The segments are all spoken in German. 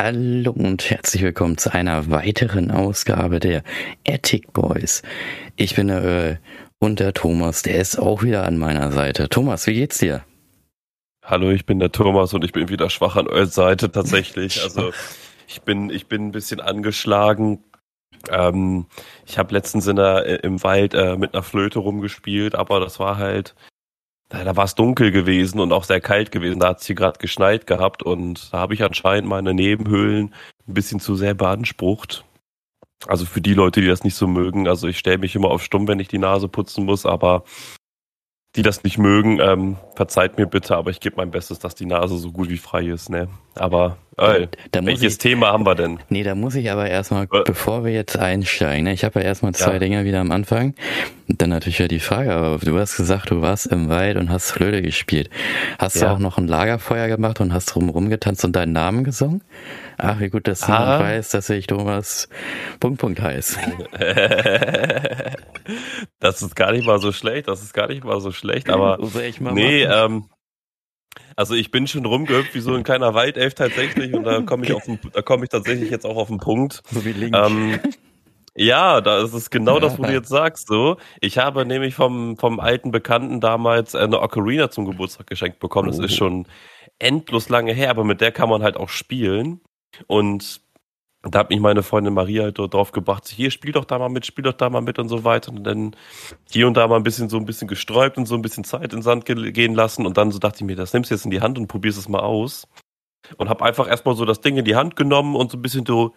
Hallo und herzlich willkommen zu einer weiteren Ausgabe der Attic Boys. Ich bin der Earl und der Thomas, der ist auch wieder an meiner Seite. Thomas, wie geht's dir? Hallo, ich bin der Thomas und ich bin wieder schwach an eurer Seite tatsächlich. Also ich bin, ich bin ein bisschen angeschlagen. Ähm, ich habe letztens in der, im Wald äh, mit einer Flöte rumgespielt, aber das war halt da, war es dunkel gewesen und auch sehr kalt gewesen. Da hat es hier gerade geschneit gehabt und da habe ich anscheinend meine Nebenhöhlen ein bisschen zu sehr beansprucht. Also für die Leute, die das nicht so mögen, also ich stelle mich immer auf stumm, wenn ich die Nase putzen muss, aber die das nicht mögen, ähm, verzeiht mir bitte, aber ich gebe mein Bestes, dass die Nase so gut wie frei ist, ne? Aber ey, da welches ich, Thema haben wir denn? Nee, da muss ich aber erstmal, äh. bevor wir jetzt einsteigen, ne, ich habe ja erstmal zwei ja. Dinge wieder am Anfang. Dann natürlich ja die Frage, aber du hast gesagt, du warst im Wald und hast Flöte gespielt. Hast ja. du auch noch ein Lagerfeuer gemacht und hast drumherum getanzt und deinen Namen gesungen? Ach, wie gut, dass du ah. weiß, dass ich Thomas Punkt Punkt heißt. das ist gar nicht mal so schlecht, das ist gar nicht mal so schlecht, aber nee, ähm, also ich bin schon rumgehüpft wie so ein kleiner Waldelf tatsächlich und da komme ich auf den, da komme ich tatsächlich jetzt auch auf den Punkt. So wie Link. Ähm, ja, da ist es genau das, was du jetzt sagst. So, ich habe nämlich vom vom alten Bekannten damals eine Ocarina zum Geburtstag geschenkt bekommen. Das oh. ist schon endlos lange her, aber mit der kann man halt auch spielen. Und da hat mich meine Freundin Maria halt drauf gebracht, hier spiel doch da mal mit, spiel doch da mal mit und so weiter. Und dann hier und da mal ein bisschen so ein bisschen gesträubt und so ein bisschen Zeit ins Sand ge gehen lassen. Und dann so dachte ich mir, das nimmst du jetzt in die Hand und probierst es mal aus. Und habe einfach erstmal so das Ding in die Hand genommen und so ein bisschen so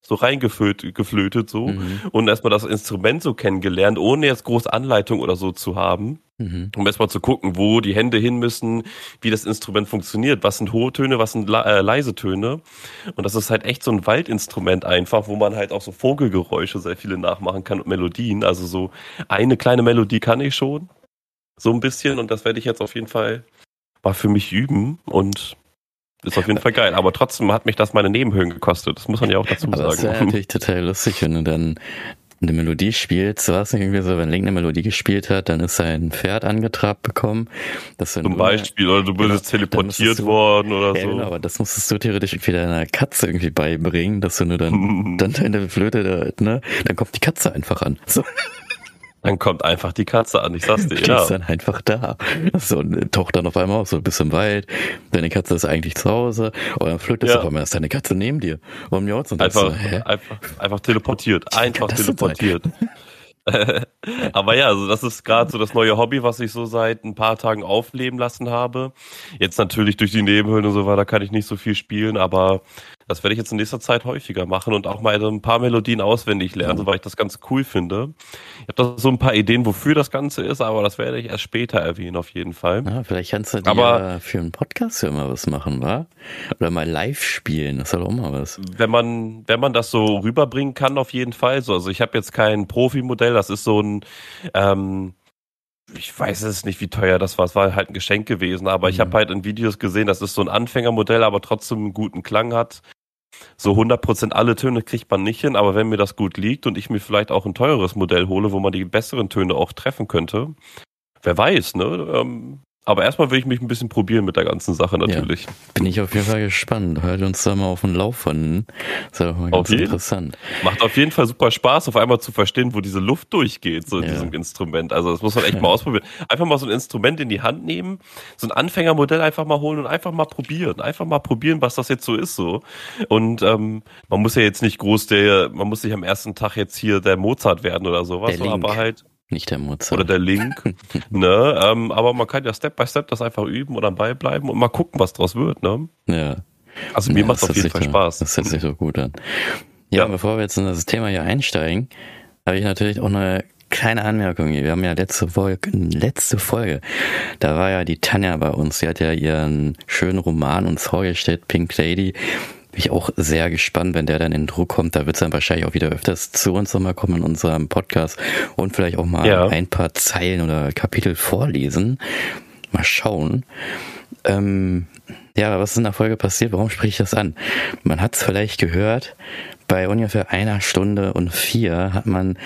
so reingeflötet so mhm. und erstmal das Instrument so kennengelernt, ohne jetzt groß Anleitung oder so zu haben, mhm. um erstmal zu gucken, wo die Hände hin müssen, wie das Instrument funktioniert, was sind hohe Töne, was sind äh, leise Töne? Und das ist halt echt so ein Waldinstrument einfach, wo man halt auch so Vogelgeräusche sehr viele nachmachen kann und Melodien, also so eine kleine Melodie kann ich schon, so ein bisschen. Und das werde ich jetzt auf jeden Fall mal für mich üben und ist auf jeden Fall geil, aber trotzdem hat mich das meine Nebenhöhen gekostet. Das muss man ja auch dazu aber sagen. Das wäre natürlich total lustig, wenn du dann eine Melodie spielst, war es nicht irgendwie so, wenn Link eine Melodie gespielt hat, dann ist sein Pferd angetrabt bekommen. Dass Zum Beispiel, oder du bist genau, teleportiert du, worden oder ja, so. Genau, aber das musstest du theoretisch irgendwie deiner Katze irgendwie beibringen, dass du nur dann, dann deine Flöte da, ne, dann kommt die Katze einfach an. So. Dann kommt einfach die Katze an, ich sag's dir. Die ja. ist dann einfach da. So, und taucht dann auf einmal auf, so bis im Wald. Deine Katze ist eigentlich zu Hause. Und dann flötest ja. auf einmal, ist deine Katze neben dir. Um die und einfach, so, einfach, einfach teleportiert. Einfach teleportiert. Aber ja, also das ist gerade so das neue Hobby, was ich so seit ein paar Tagen aufleben lassen habe. Jetzt natürlich durch die Nebenhöhlen und so weiter kann ich nicht so viel spielen, aber das werde ich jetzt in nächster Zeit häufiger machen und auch mal so ein paar Melodien auswendig lernen, weil ich das ganz cool finde. Ich habe da so ein paar Ideen, wofür das Ganze ist, aber das werde ich erst später erwähnen, auf jeden Fall. Ja, vielleicht kannst du dir aber, für einen Podcast ja mal was machen, wa? Oder mal live spielen, das ist auch mal was. Wenn man, wenn man das so rüberbringen kann, auf jeden Fall. So, also ich habe jetzt kein Profi-Modell, das ist so ein ähm, ich weiß es nicht, wie teuer das war. Es war halt ein Geschenk gewesen, aber mhm. ich habe halt in Videos gesehen, das ist so ein Anfängermodell, aber trotzdem einen guten Klang hat. So 100% alle Töne kriegt man nicht hin, aber wenn mir das gut liegt und ich mir vielleicht auch ein teures Modell hole, wo man die besseren Töne auch treffen könnte, wer weiß, ne? Ähm, aber erstmal will ich mich ein bisschen probieren mit der ganzen Sache natürlich. Ja, bin ich auf jeden Fall gespannt. Hört uns da mal auf den Lauf von. Das ist doch mal ganz interessant. Macht auf jeden Fall super Spaß, auf einmal zu verstehen, wo diese Luft durchgeht, so in ja. diesem Instrument. Also das muss man echt mal ausprobieren. Einfach mal so ein Instrument in die Hand nehmen, so ein Anfängermodell einfach mal holen und einfach mal probieren. Einfach mal probieren, was das jetzt so ist so. Und ähm, man muss ja jetzt nicht groß der, man muss nicht am ersten Tag jetzt hier der Mozart werden oder sowas, aber halt. Nicht der Mozart. Oder der Link. ne? Ähm, aber man kann ja Step by Step das einfach üben oder beibleiben und mal gucken, was draus wird. Ne? Ja. Also mir ja, macht auf jeden Fall Spaß. Das hört sich so gut an. Ja, ja, bevor wir jetzt in das Thema hier einsteigen, habe ich natürlich auch eine kleine Anmerkung hier. Wir haben ja letzte Folge, letzte Folge, da war ja die Tanja bei uns. Sie hat ja ihren schönen Roman uns vorgestellt, Pink Lady. Bin ich auch sehr gespannt, wenn der dann in Druck kommt. Da wird es dann wahrscheinlich auch wieder öfters zu uns nochmal kommen in unserem Podcast und vielleicht auch mal ja. ein paar Zeilen oder Kapitel vorlesen. Mal schauen. Ähm, ja, was ist in der Folge passiert? Warum spreche ich das an? Man hat es vielleicht gehört, bei ungefähr einer Stunde und vier hat man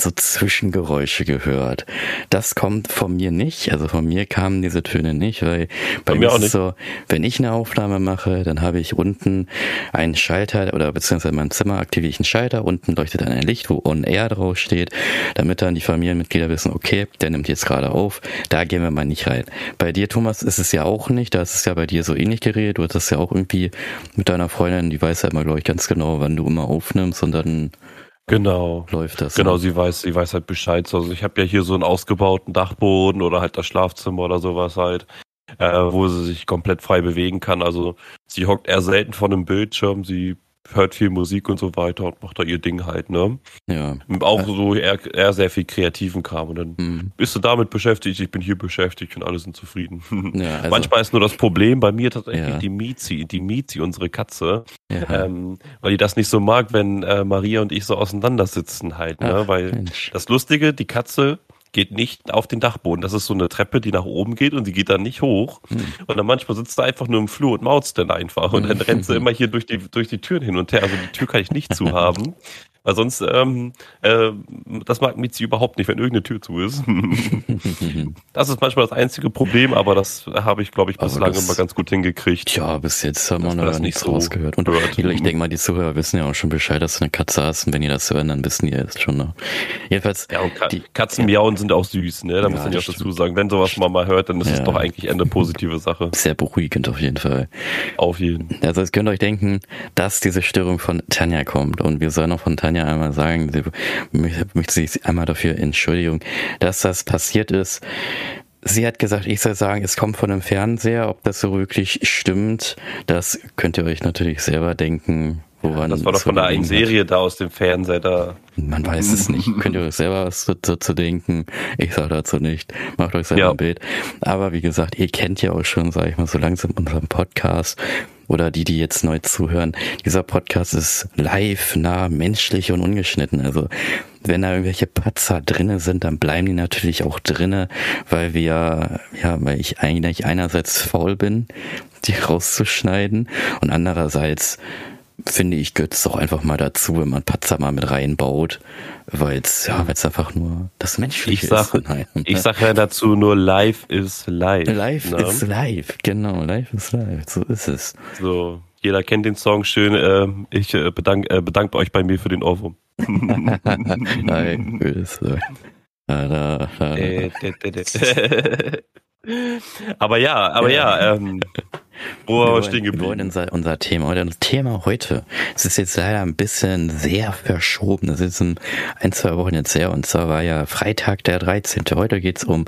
so Zwischengeräusche gehört. Das kommt von mir nicht, also von mir kamen diese Töne nicht, weil bei mir ist es so, wenn ich eine Aufnahme mache, dann habe ich unten einen Schalter oder beziehungsweise in meinem Zimmer aktiviere ich einen Schalter, unten leuchtet dann ein Licht, wo On Air drauf steht, damit dann die Familienmitglieder wissen, okay, der nimmt jetzt gerade auf, da gehen wir mal nicht rein. Bei dir, Thomas, ist es ja auch nicht, da ist es ja bei dir so ähnlich geredet, du hattest ja auch irgendwie mit deiner Freundin, die weiß ja immer, glaube ich, ganz genau, wann du immer aufnimmst und dann Genau. Läuft das. Genau, ne? sie weiß, sie weiß halt Bescheid. Also ich habe ja hier so einen ausgebauten Dachboden oder halt das Schlafzimmer oder sowas halt, äh, wo sie sich komplett frei bewegen kann. Also sie hockt eher selten vor einem Bildschirm, sie hört viel Musik und so weiter und macht da ihr Ding halt, ne? Ja. Auch so eher, eher sehr viel kreativen Kram. Und dann mhm. bist du damit beschäftigt, ich bin hier beschäftigt und alle sind zufrieden. Ja, also, Manchmal ist nur das Problem bei mir tatsächlich ja. die Mizi, die Mizi, unsere Katze, ja. ähm, weil die das nicht so mag, wenn äh, Maria und ich so auseinandersitzen halt, ne? Ach, weil Mensch. das Lustige, die Katze geht nicht auf den Dachboden. Das ist so eine Treppe, die nach oben geht und die geht dann nicht hoch. Hm. Und dann manchmal sitzt er einfach nur im Flur und mautzt dann einfach. Und dann rennt sie immer hier durch die, durch die Türen hin und her. Also die Tür kann ich nicht zu haben. Weil sonst, ähm, äh, das mag Mizi überhaupt nicht, wenn irgendeine Tür zu ist. das ist manchmal das einzige Problem, aber das habe ich, glaube ich, bislang immer ganz gut hingekriegt. Ja, bis jetzt haben wir noch nichts so rausgehört. Und hört. ich denke mal, die Zuhörer wissen ja auch schon Bescheid, dass du eine Katze hast. Und wenn die das hören, dann wissen die jetzt schon noch. Jedenfalls. Ja, und Ka die, Katzen miauen sind auch süß, ne? Da ja, muss man ja auch dazu sagen. Wenn sowas mal mal hört, dann ist ja. es doch eigentlich eine positive Sache. Sehr beruhigend auf jeden Fall. Auf jeden. Also, jetzt könnt euch denken, dass diese Störung von Tanja kommt. Und wir sollen auch von Tanja einmal sagen, sie möchte sich einmal dafür Entschuldigung, dass das passiert ist. Sie hat gesagt, ich soll sagen, es kommt von einem Fernseher. Ob das so wirklich stimmt, das könnt ihr euch natürlich selber denken. Woran das war doch von der einen Serie da aus dem Fernseher da. Man weiß es nicht. Könnt ihr euch selber was dazu zu denken? Ich sage dazu nicht. Macht euch selber ja. ein Bild. Aber wie gesagt, ihr kennt ja auch schon, sage ich mal, so langsam unseren Podcast oder die, die jetzt neu zuhören, dieser Podcast ist live, nah, menschlich und ungeschnitten. Also wenn da irgendwelche Patzer drinne sind, dann bleiben die natürlich auch drinne, weil wir, ja, weil ich eigentlich einerseits faul bin, die rauszuschneiden und andererseits finde ich, gehört es auch einfach mal dazu, wenn man Patzer mal mit reinbaut, weil es ja, weil's einfach nur das Menschliche ich sag, ist. Nein, ich sage ja dazu nur Live is live. Live ne? is live, genau, Live is live, so ist es. So, jeder kennt den Song schön. Äh, ich äh, bedanke äh, bedankt euch bei mir für den Ohrwurm. Nein. Da, da, da. aber ja, aber ja, ähm, wo wir, stehen geblieben? Wir wollen unser, unser Thema heute. Das Thema heute, es ist jetzt leider ein bisschen sehr verschoben. Das ist in ein, zwei Wochen jetzt her. Und zwar war ja Freitag der 13. Heute geht's um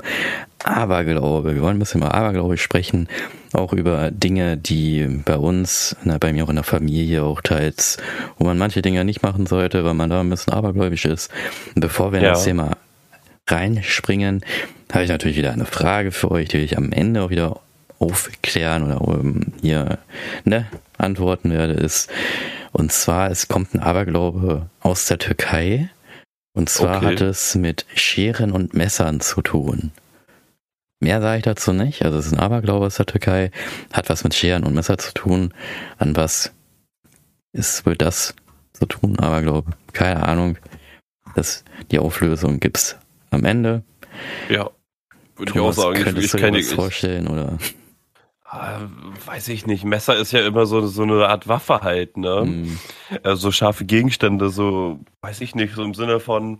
Aberglaube. Wir wollen ein bisschen über Aberglaube sprechen. Auch über Dinge, die bei uns, na, bei mir auch in der Familie auch teils, wo man manche Dinge nicht machen sollte, weil man da ein bisschen abergläubisch ist. Und bevor wir in das Thema reinspringen, habe ich natürlich wieder eine Frage für euch, die ich am Ende auch wieder aufklären oder um, hier ne, antworten werde, ist, und zwar, es kommt ein Aberglaube aus der Türkei. Und zwar okay. hat es mit Scheren und Messern zu tun. Mehr sage ich dazu nicht. Also es ist ein Aberglaube aus der Türkei, hat was mit Scheren und Messer zu tun. An was ist wohl das zu tun? Aberglaube. Keine Ahnung. Das, die Auflösung gibt's am Ende. Ja. Würde ich auch sagen. Ich, ich kann dir vorstellen, oder? Ah, weiß ich nicht. Messer ist ja immer so, so eine Art Waffe halt, ne? Mhm. Äh, so scharfe Gegenstände, so, weiß ich nicht, so im Sinne von,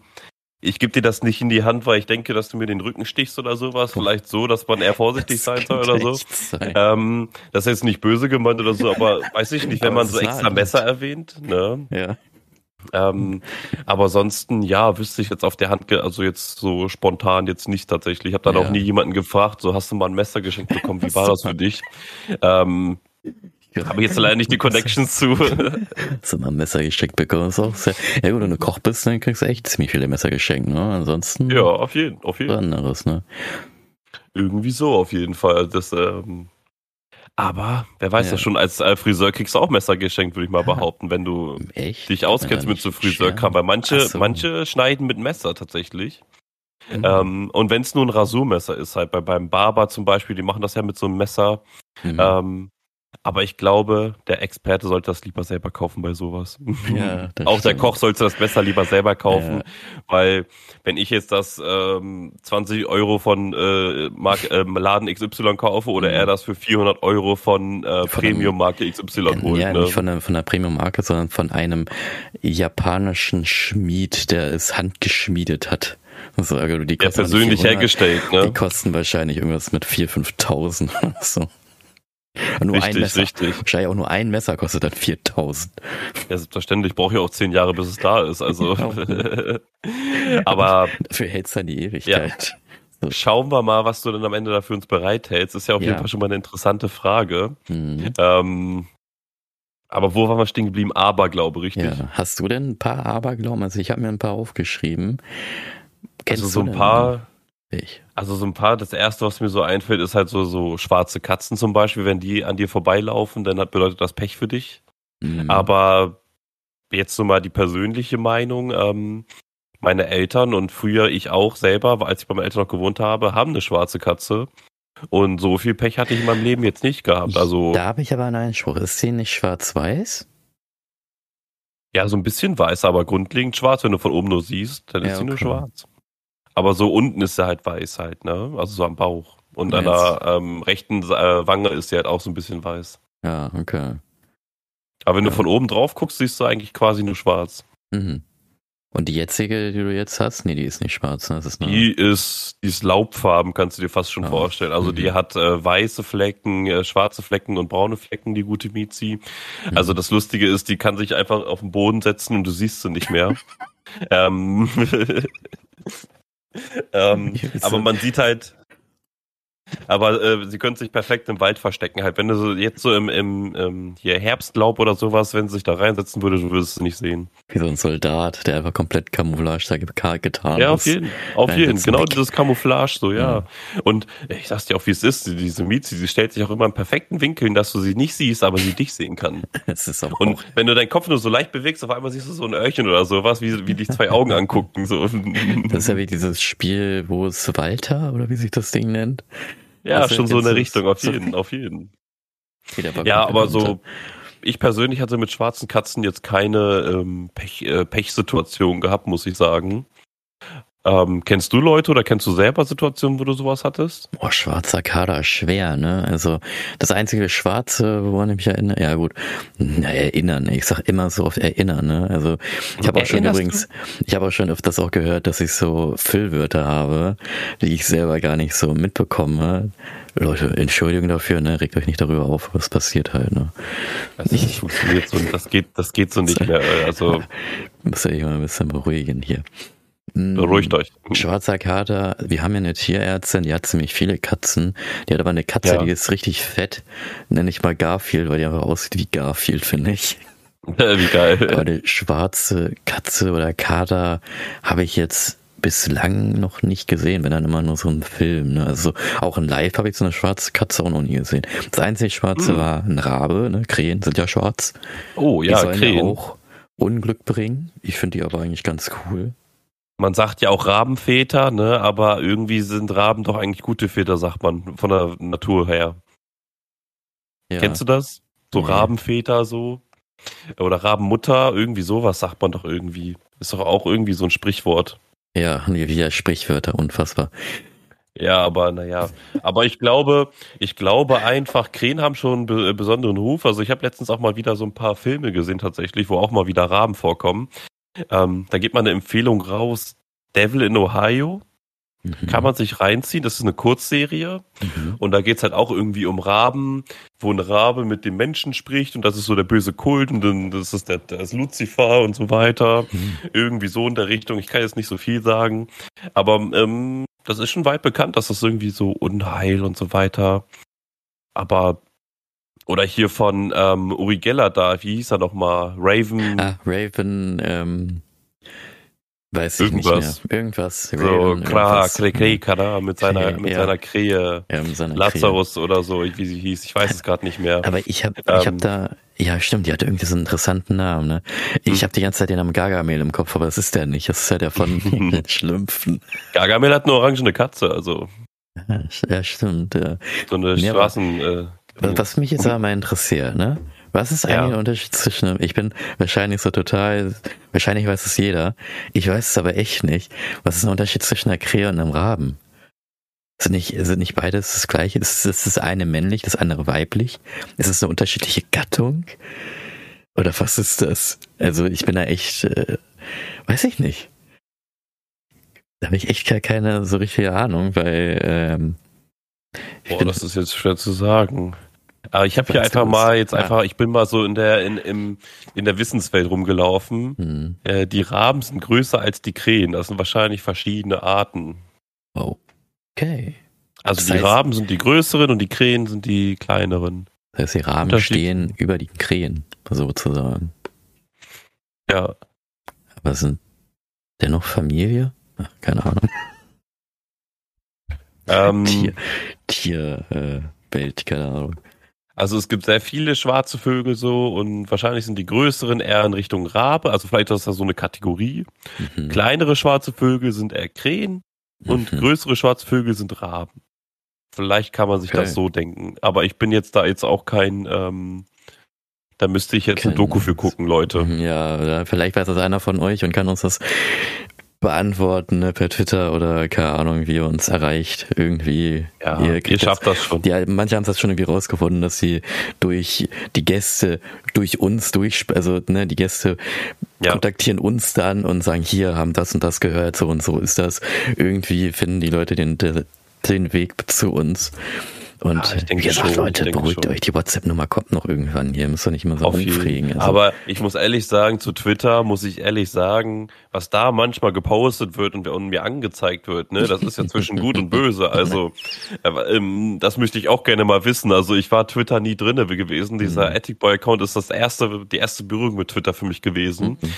ich gebe dir das nicht in die Hand, weil ich denke, dass du mir den Rücken stichst oder sowas. Vielleicht so, dass man eher vorsichtig sein soll oder so. Ähm, das ist jetzt nicht böse gemeint oder so, aber weiß ich nicht, wenn man so extra Messer erwähnt, ne? Ja. Ähm, aber ansonsten, ja, wüsste ich jetzt auf der Hand, also jetzt so spontan jetzt nicht tatsächlich. Ich habe dann ja. auch nie jemanden gefragt, so hast du mal ein Messer geschenkt bekommen, wie war das für dich? Ähm, habe ich jetzt leider nicht die Connections zu. Hast du mal ein Messer geschenkt bekommen? Ist auch sehr, ja gut, wenn du Koch bist, dann kriegst du echt ziemlich viele Messer geschenkt, ne? Ansonsten. Ja, auf jeden, auf jeden. Anderes, ne? Irgendwie so, auf jeden Fall. Das, ähm, aber wer weiß ja. das schon, als äh, Friseur kriegst du auch Messer geschenkt, würde ich mal behaupten, wenn du Echt? dich auskennst mit so Friseurkram. Weil manche, so. manche schneiden mit Messer tatsächlich. Mhm. Ähm, und wenn es nur ein Rasurmesser ist, halt bei, beim Barber zum Beispiel, die machen das ja mit so einem Messer. Mhm. Ähm, Aber ich glaube, der Experte sollte das lieber selber kaufen bei sowas. Ja, Auch der Koch sollte das besser lieber selber kaufen, ja. weil wenn ich jetzt das ähm, 20 Euro von äh, Mark, äh, Laden XY kaufe oder mhm. er das für 400 Euro von, äh, Premium-Marke XY holt. Ja, ne? nicht von der, von der Premium-Marke, sondern von einem japanischen Schmied, der es handgeschmiedet hat. Also, die ja, persönlich hergestellt, ne? Die kosten wahrscheinlich irgendwas mit 4.000, 5.000 so. Nur richtig, ein Messer. richtig. Wahrscheinlich auch nur ein Messer kostet dann 4000. Ja, selbstverständlich. Brauche ja auch zehn Jahre, bis es da ist. Also, aber. Dafür hält es dann die Ewigkeit. Ja. Schauen wir mal, was du dann am Ende dafür uns bereithältst. Ist ja auf ja. jeden Fall schon mal eine interessante Frage. Mhm. Ähm, aber wo waren wir stehen geblieben? Aberglaube, richtig? Ja. Hast du denn ein paar Aberglauben? Also ich habe mir ein paar aufgeschrieben. Kennst also so ein paar. Ich. Also so ein paar, das erste, was mir so einfällt, ist halt so, so schwarze Katzen zum Beispiel, wenn die an dir vorbeilaufen, dann hat bedeutet das Pech für dich. Mhm. Aber jetzt so mal die persönliche Meinung, ähm, meine Eltern und früher ich auch selber, als ich bei meinen Eltern noch gewohnt habe, haben eine schwarze Katze. Und so viel Pech hatte ich in meinem Leben jetzt nicht gehabt. Also, da habe ich aber einen Einspruch. Ist sie nicht schwarz-weiß? Ja, so ein bisschen weiß, aber grundlegend schwarz. Wenn du von oben nur siehst, dann ist ja, sie nur schwarz. Aber so unten ist sie halt weiß halt, ne? Also so am Bauch. Und an der ähm, rechten äh, Wange ist sie halt auch so ein bisschen weiß. Ja, okay. Aber wenn ja. du von oben drauf guckst, siehst du eigentlich quasi nur schwarz. Mhm. Und die jetzige, die du jetzt hast, nee, die ist nicht schwarz, ne? Das ist die ist, die ist Laubfarben, kannst du dir fast schon oh. vorstellen. Also mhm. die hat äh, weiße Flecken, äh, schwarze Flecken und braune Flecken, die gute Mizi. Mhm. Also das Lustige ist, die kann sich einfach auf den Boden setzen und du siehst sie nicht mehr. ähm, ähm, aber man sieht halt, aber äh, sie können sich perfekt im Wald verstecken. Halt, wenn du so jetzt so im, im, im hier Herbstlaub oder sowas, wenn sie sich da reinsetzen würde, du würdest es nicht sehen. Wie so ein Soldat, der einfach komplett Camouflage da getan Ja, auf jeden, auf jeden. Genau dieses Camouflage, so, ja. ja. Und ich sag's dir auch, wie es ist. Diese Miezi, sie stellt sich auch immer im perfekten Winkel, dass du sie nicht siehst, aber sie dich sehen kann. Das ist auch Und wenn du deinen Kopf nur so leicht bewegst, auf einmal siehst du so ein Öhrchen oder sowas, wie, wie dich zwei Augen angucken, so. Das ist ja wie dieses Spiel, wo es Walter, oder wie sich das Ding nennt. Ja, also schon so in der Richtung, auf jeden, auf jeden. Ja, aber so, ich persönlich hatte mit schwarzen Katzen jetzt keine ähm, Pech, äh, Pechsituation gehabt, muss ich sagen. Ähm, kennst du Leute oder kennst du selber Situationen, wo du sowas hattest? Boah, schwarzer Kader schwer, ne? Also das einzige Schwarze, woran ich mich erinnere, ja gut, na, erinnern, ich sag immer so oft erinnern, ne? Also ich habe auch schon übrigens, ich habe auch schon öfters auch gehört, dass ich so Füllwörter habe, die ich selber gar nicht so mitbekomme. Leute, Entschuldigung dafür, ne? Regt euch nicht darüber auf, was passiert halt, ne? Also das funktioniert so, das geht, das geht so nicht mehr. Also muss ja mal ein bisschen beruhigen hier. Beruhigt euch. Schwarzer Kater, wir haben ja eine Tierärztin, die hat ziemlich viele Katzen. Die hat aber eine Katze, ja. die ist richtig fett. Nenne ich mal Garfield, weil die einfach aussieht wie Garfield, finde ich. wie geil. Aber eine schwarze Katze oder Kater habe ich jetzt bislang noch nicht gesehen, wenn dann immer nur so ein Film. Ne? Also auch in Live habe ich so eine schwarze Katze auch noch nie gesehen. Das einzige Schwarze mm. war ein Rabe, ne? Krähen sind ja schwarz. Oh ja, die Krähen. auch Unglück bringen. Ich finde die aber eigentlich ganz cool. Man sagt ja auch Rabenväter, ne? Aber irgendwie sind Raben doch eigentlich gute Väter, sagt man, von der Natur her. Ja. Kennst du das? So nee. Rabenväter so? Oder Rabenmutter, irgendwie sowas sagt man doch irgendwie. Ist doch auch irgendwie so ein Sprichwort. Ja, wie Sprichwörter, unfassbar. Ja, aber naja. Aber ich glaube, ich glaube einfach, Krähen haben schon einen be besonderen Ruf. Also ich habe letztens auch mal wieder so ein paar Filme gesehen tatsächlich, wo auch mal wieder Raben vorkommen. Ähm, da geht mal eine Empfehlung raus. Devil in Ohio. Mhm. Kann man sich reinziehen. Das ist eine Kurzserie. Mhm. Und da geht's halt auch irgendwie um Raben, wo ein Rabe mit dem Menschen spricht und das ist so der böse Kult und dann das ist der, das Lucifer und so weiter. Mhm. Irgendwie so in der Richtung. Ich kann jetzt nicht so viel sagen. Aber ähm, das ist schon weit bekannt, dass das irgendwie so Unheil und so weiter. Aber oder hier von ähm, Uri Geller da, wie hieß er nochmal? Raven. Ah, Raven, ähm, weiß ich irgendwas. nicht mehr. Irgendwas. So, Raven, klar, Kreka mit seiner, mit ja. seiner Krähe. Ja, mit seiner Lazarus Krähe. oder so, wie sie hieß. Ich weiß es gerade nicht mehr. Aber ich habe ähm, ich hab da, ja stimmt, die hatte irgendwie so einen interessanten Namen, ne? Ich hm. habe die ganze Zeit den Namen Gargamel im Kopf, aber das ist der nicht. Das ist ja der von den Schlümpfen. Gargamel hat eine orangene Katze, also. Ja, stimmt, ja. So eine Straßen, äh, Was mich jetzt aber mal interessiert, ne? Was ist eigentlich ja. der Unterschied zwischen, ich bin wahrscheinlich so total, wahrscheinlich weiß es jeder, ich weiß es aber echt nicht. Was ist der Unterschied zwischen einer Krähe und einem Raben? Sind nicht, sind nicht beides das gleiche? Ist, ist das eine männlich, das andere weiblich? Ist es eine unterschiedliche Gattung? Oder was ist das? Also ich bin da echt, äh, weiß ich nicht. Da habe ich echt gar keine so richtige Ahnung, weil ähm, Boah, das ist jetzt schwer zu sagen. Aber ich habe hier einfach mal jetzt einfach, ich bin mal so in der in, im, in der Wissenswelt rumgelaufen. Hm. Äh, die Raben sind größer als die Krähen. Das sind wahrscheinlich verschiedene Arten. Okay. Also das die heißt, Raben sind die größeren und die Krähen sind die kleineren. Das heißt, die Raben stehen über die Krähen, sozusagen. Ja. Aber sind dennoch Familie? Ach, keine Ahnung. Ähm, Tier, Tierwelt, äh, keine Ahnung. Also es gibt sehr viele schwarze Vögel so und wahrscheinlich sind die größeren eher in Richtung Rabe, also vielleicht ist das so eine Kategorie. Mhm. Kleinere schwarze Vögel sind eher Krähen und mhm. größere schwarze Vögel sind Raben. Vielleicht kann man sich okay. das so denken, aber ich bin jetzt da jetzt auch kein, ähm, da müsste ich jetzt Kein, ein Doku für gucken, Leute. Ja, vielleicht weiß das einer von euch und kann uns das beantworten ne, per Twitter oder keine Ahnung, wie ihr uns erreicht. Irgendwie. Ja, ihr, ihr schafft das, das schon. Die, manche haben es schon irgendwie rausgefunden, dass sie durch die Gäste, durch uns, durch, also ne, die Gäste ja. kontaktieren uns dann und sagen, hier haben das und das gehört, so und so ist das. Irgendwie finden die Leute den, den Weg zu uns. Und ja, ich denke wie gesagt, schon, Leute, beruhigt euch, die WhatsApp-Nummer kommt noch irgendwann hier, müsst ihr nicht immer so rumfriegen. Also. Aber ich muss ehrlich sagen, zu Twitter muss ich ehrlich sagen, was da manchmal gepostet wird und, mir angezeigt wird, ne, das ist ja zwischen gut und böse. Also äh, ähm, das möchte ich auch gerne mal wissen. Also ich war Twitter nie drinne gewesen. Dieser mhm. Ethic Boy Account ist das erste, die erste Berührung mit Twitter für mich gewesen. Mhm.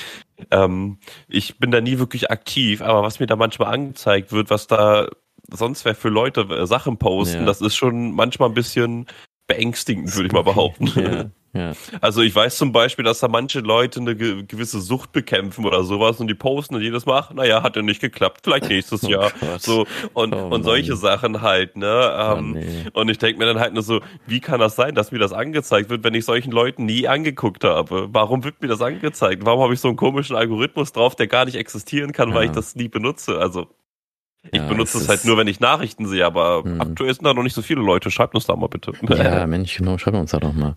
Ähm, ich bin da nie wirklich aktiv, aber was mir da manchmal angezeigt wird, was da sonst wer für Leute äh, Sachen posten, ja. das ist schon manchmal ein bisschen beängstigend, würde ich mal behaupten. Ja, ja. Also ich weiß zum Beispiel, dass da manche Leute eine gewisse Sucht bekämpfen oder sowas und die posten und jedes Mal, naja, hat ja nicht geklappt, vielleicht nächstes oh Jahr. Gott. So und, oh und solche Sachen halt, ne? Ähm, oh nee. Und ich denke mir dann halt nur so, wie kann das sein, dass mir das angezeigt wird, wenn ich solchen Leuten nie angeguckt habe? Warum wird mir das angezeigt? Warum habe ich so einen komischen Algorithmus drauf, der gar nicht existieren kann, weil ich das nie benutze? Also ich ja, benutze es, halt nur, wenn ich Nachrichten sehe, aber hm. aktuell sind da noch nicht so viele Leute. Schreibt uns da mal bitte. Ja, Mensch, genau, schreibt uns da doch mal.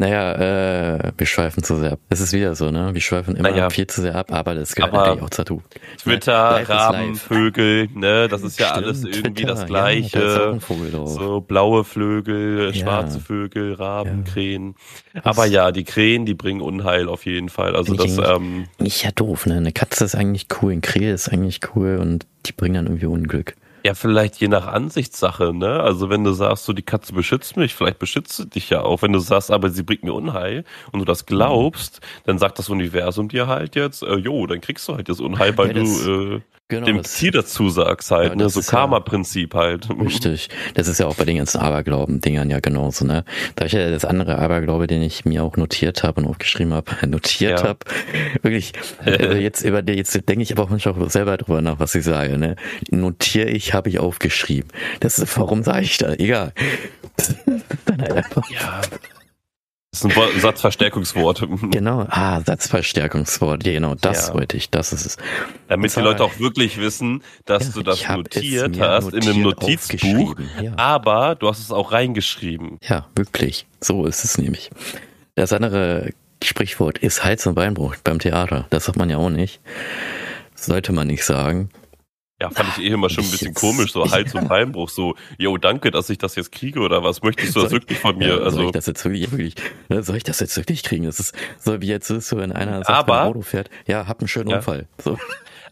Naja, äh, wir schweifen zu sehr ab. Es ist wieder so, ne? Wir schweifen immer naja. viel zu sehr ab, aber das gehört aber natürlich auch dazu. Twitter, ne? Raben, Vögel, ne? Das ist ja Stimmt, alles irgendwie Twitter, das Gleiche. Ja, so blaue Vögel, ja. schwarze Vögel, Raben, ja. Krähen. Aber ja, die Krähen, die bringen Unheil auf jeden Fall. Also das, ähm. Nicht ja doof, ne? Eine Katze ist eigentlich cool, ein Krähe ist eigentlich cool und die bringen dann irgendwie Unglück. Ja, vielleicht je nach Ansichtssache, ne? Also wenn du sagst, so die Katze beschützt mich, vielleicht beschützt sie dich ja auch. Wenn du sagst, aber sie bringt mir Unheil und du das glaubst, dann sagt das Universum dir halt jetzt, äh, jo, dann kriegst du halt das Unheil, weil ja, das, du äh, Genau, dem das, Ziel dazu sagst halt, ja, ne? so Karma-Prinzip ja, halt. Richtig. Das ist ja auch bei den ganzen Aberglauben-Dingern ja genauso, ne? Da ich ja das andere Aberglaube, den ich mir auch notiert habe und aufgeschrieben habe, notiert ja. habe. Wirklich, also jetzt über jetzt denke ich aber auch manchmal auch selber drüber nach, was ich sage, ne? Notiere ich, habe ich aufgeschrieben. Das ist, warum sage ich da? Egal. Dann halt einfach. Ja. Das ist ein Satzverstärkungswort. Genau, ah, Satzverstärkungswort, genau, das ja. wollte ich, das ist es. Damit die Leute auch wirklich wissen, dass ja, du das notiert hast in einem Notizbuch, ja. aber du hast es auch reingeschrieben. Ja, wirklich, so ist es nämlich. Das andere Sprichwort ist Hals- und Beinbruch beim Theater, das sagt man ja auch nicht. Sollte man nicht sagen. Ja, fand ich eh immer schon ein bisschen komisch, so Hals- und Beinbruch, so, yo, danke, dass ich das jetzt kriege oder was möchtest du das wirklich von mir? Ja, also, soll ich das jetzt wirklich, wirklich, ne, soll ich das jetzt wirklich kriegen? Das ist so wie jetzt ist so, wenn einer sagt, aber, Auto fährt, ja, hab einen schönen ja. Unfall. So.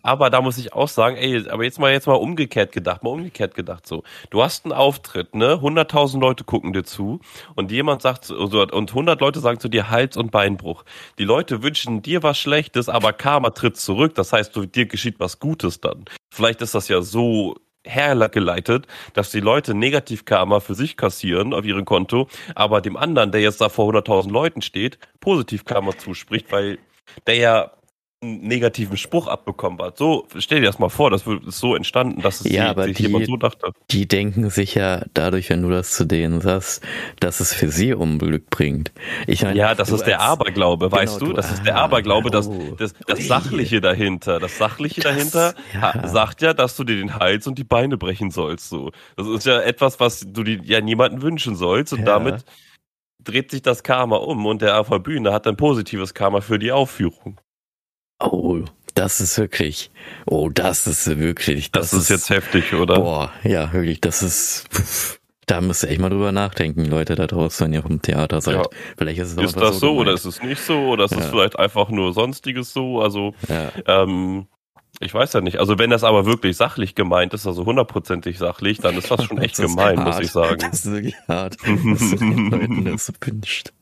Aber da muss ich auch sagen, ey, aber jetzt mal jetzt mal umgekehrt gedacht, mal umgekehrt gedacht so. Du hast einen Auftritt, ne? 100.000 Leute gucken dir zu und jemand sagt und 100 Leute sagen zu dir Hals- und Beinbruch. Die Leute wünschen dir was Schlechtes, aber Karma tritt zurück. Das heißt, du, dir geschieht was Gutes dann. Vielleicht ist das ja so hergeleitet, dass die Leute Negativ-Karma für sich kassieren auf ihrem Konto, aber dem anderen, der jetzt da vor 100.000 Leuten steht, Positiv-Karma zuspricht, weil der ja einen negativen Spruch abbekommen hat. So, stell dir das mal vor, das ist so entstanden, dass es ja, die, aber sich die, jemand so dachte. Die denken sich ja dadurch, wenn du das zu denen sagst, dass es für sie Unglück bringt. Ich meine, ja, das ist der Aberglaube, genau, weißt du? Das ist der ah, Aberglaube, das, oh. das, das Sachliche dahinter. Das Sachliche das, dahinter ja. sagt ja, dass du dir den Hals und die Beine brechen sollst. So, das ist ja etwas, was du dir ja niemanden wünschen sollst und ja. damit dreht sich das Karma um und der AV Bühne hat ein positives Karma für die Aufführung. Oh, das ist wirklich. Oh, das ist wirklich. Das, das ist, jetzt heftig, oder? Boah, ja, wirklich. Das ist. Pff, da müsst ihr echt mal drüber nachdenken, Leute da draußen, wenn ihr im Theater seid. Ja. Vielleicht ist es Ist das so, so oder ist es nicht so oder ist ja. es vielleicht einfach nur sonstiges so? Also ja. ähm, ich weiß ja nicht. Also wenn das aber wirklich sachlich gemeint ist, also hundertprozentig sachlich, dann ist das schon echt das gemein, muss ich sagen. Das ist wirklich hart. das wünscht.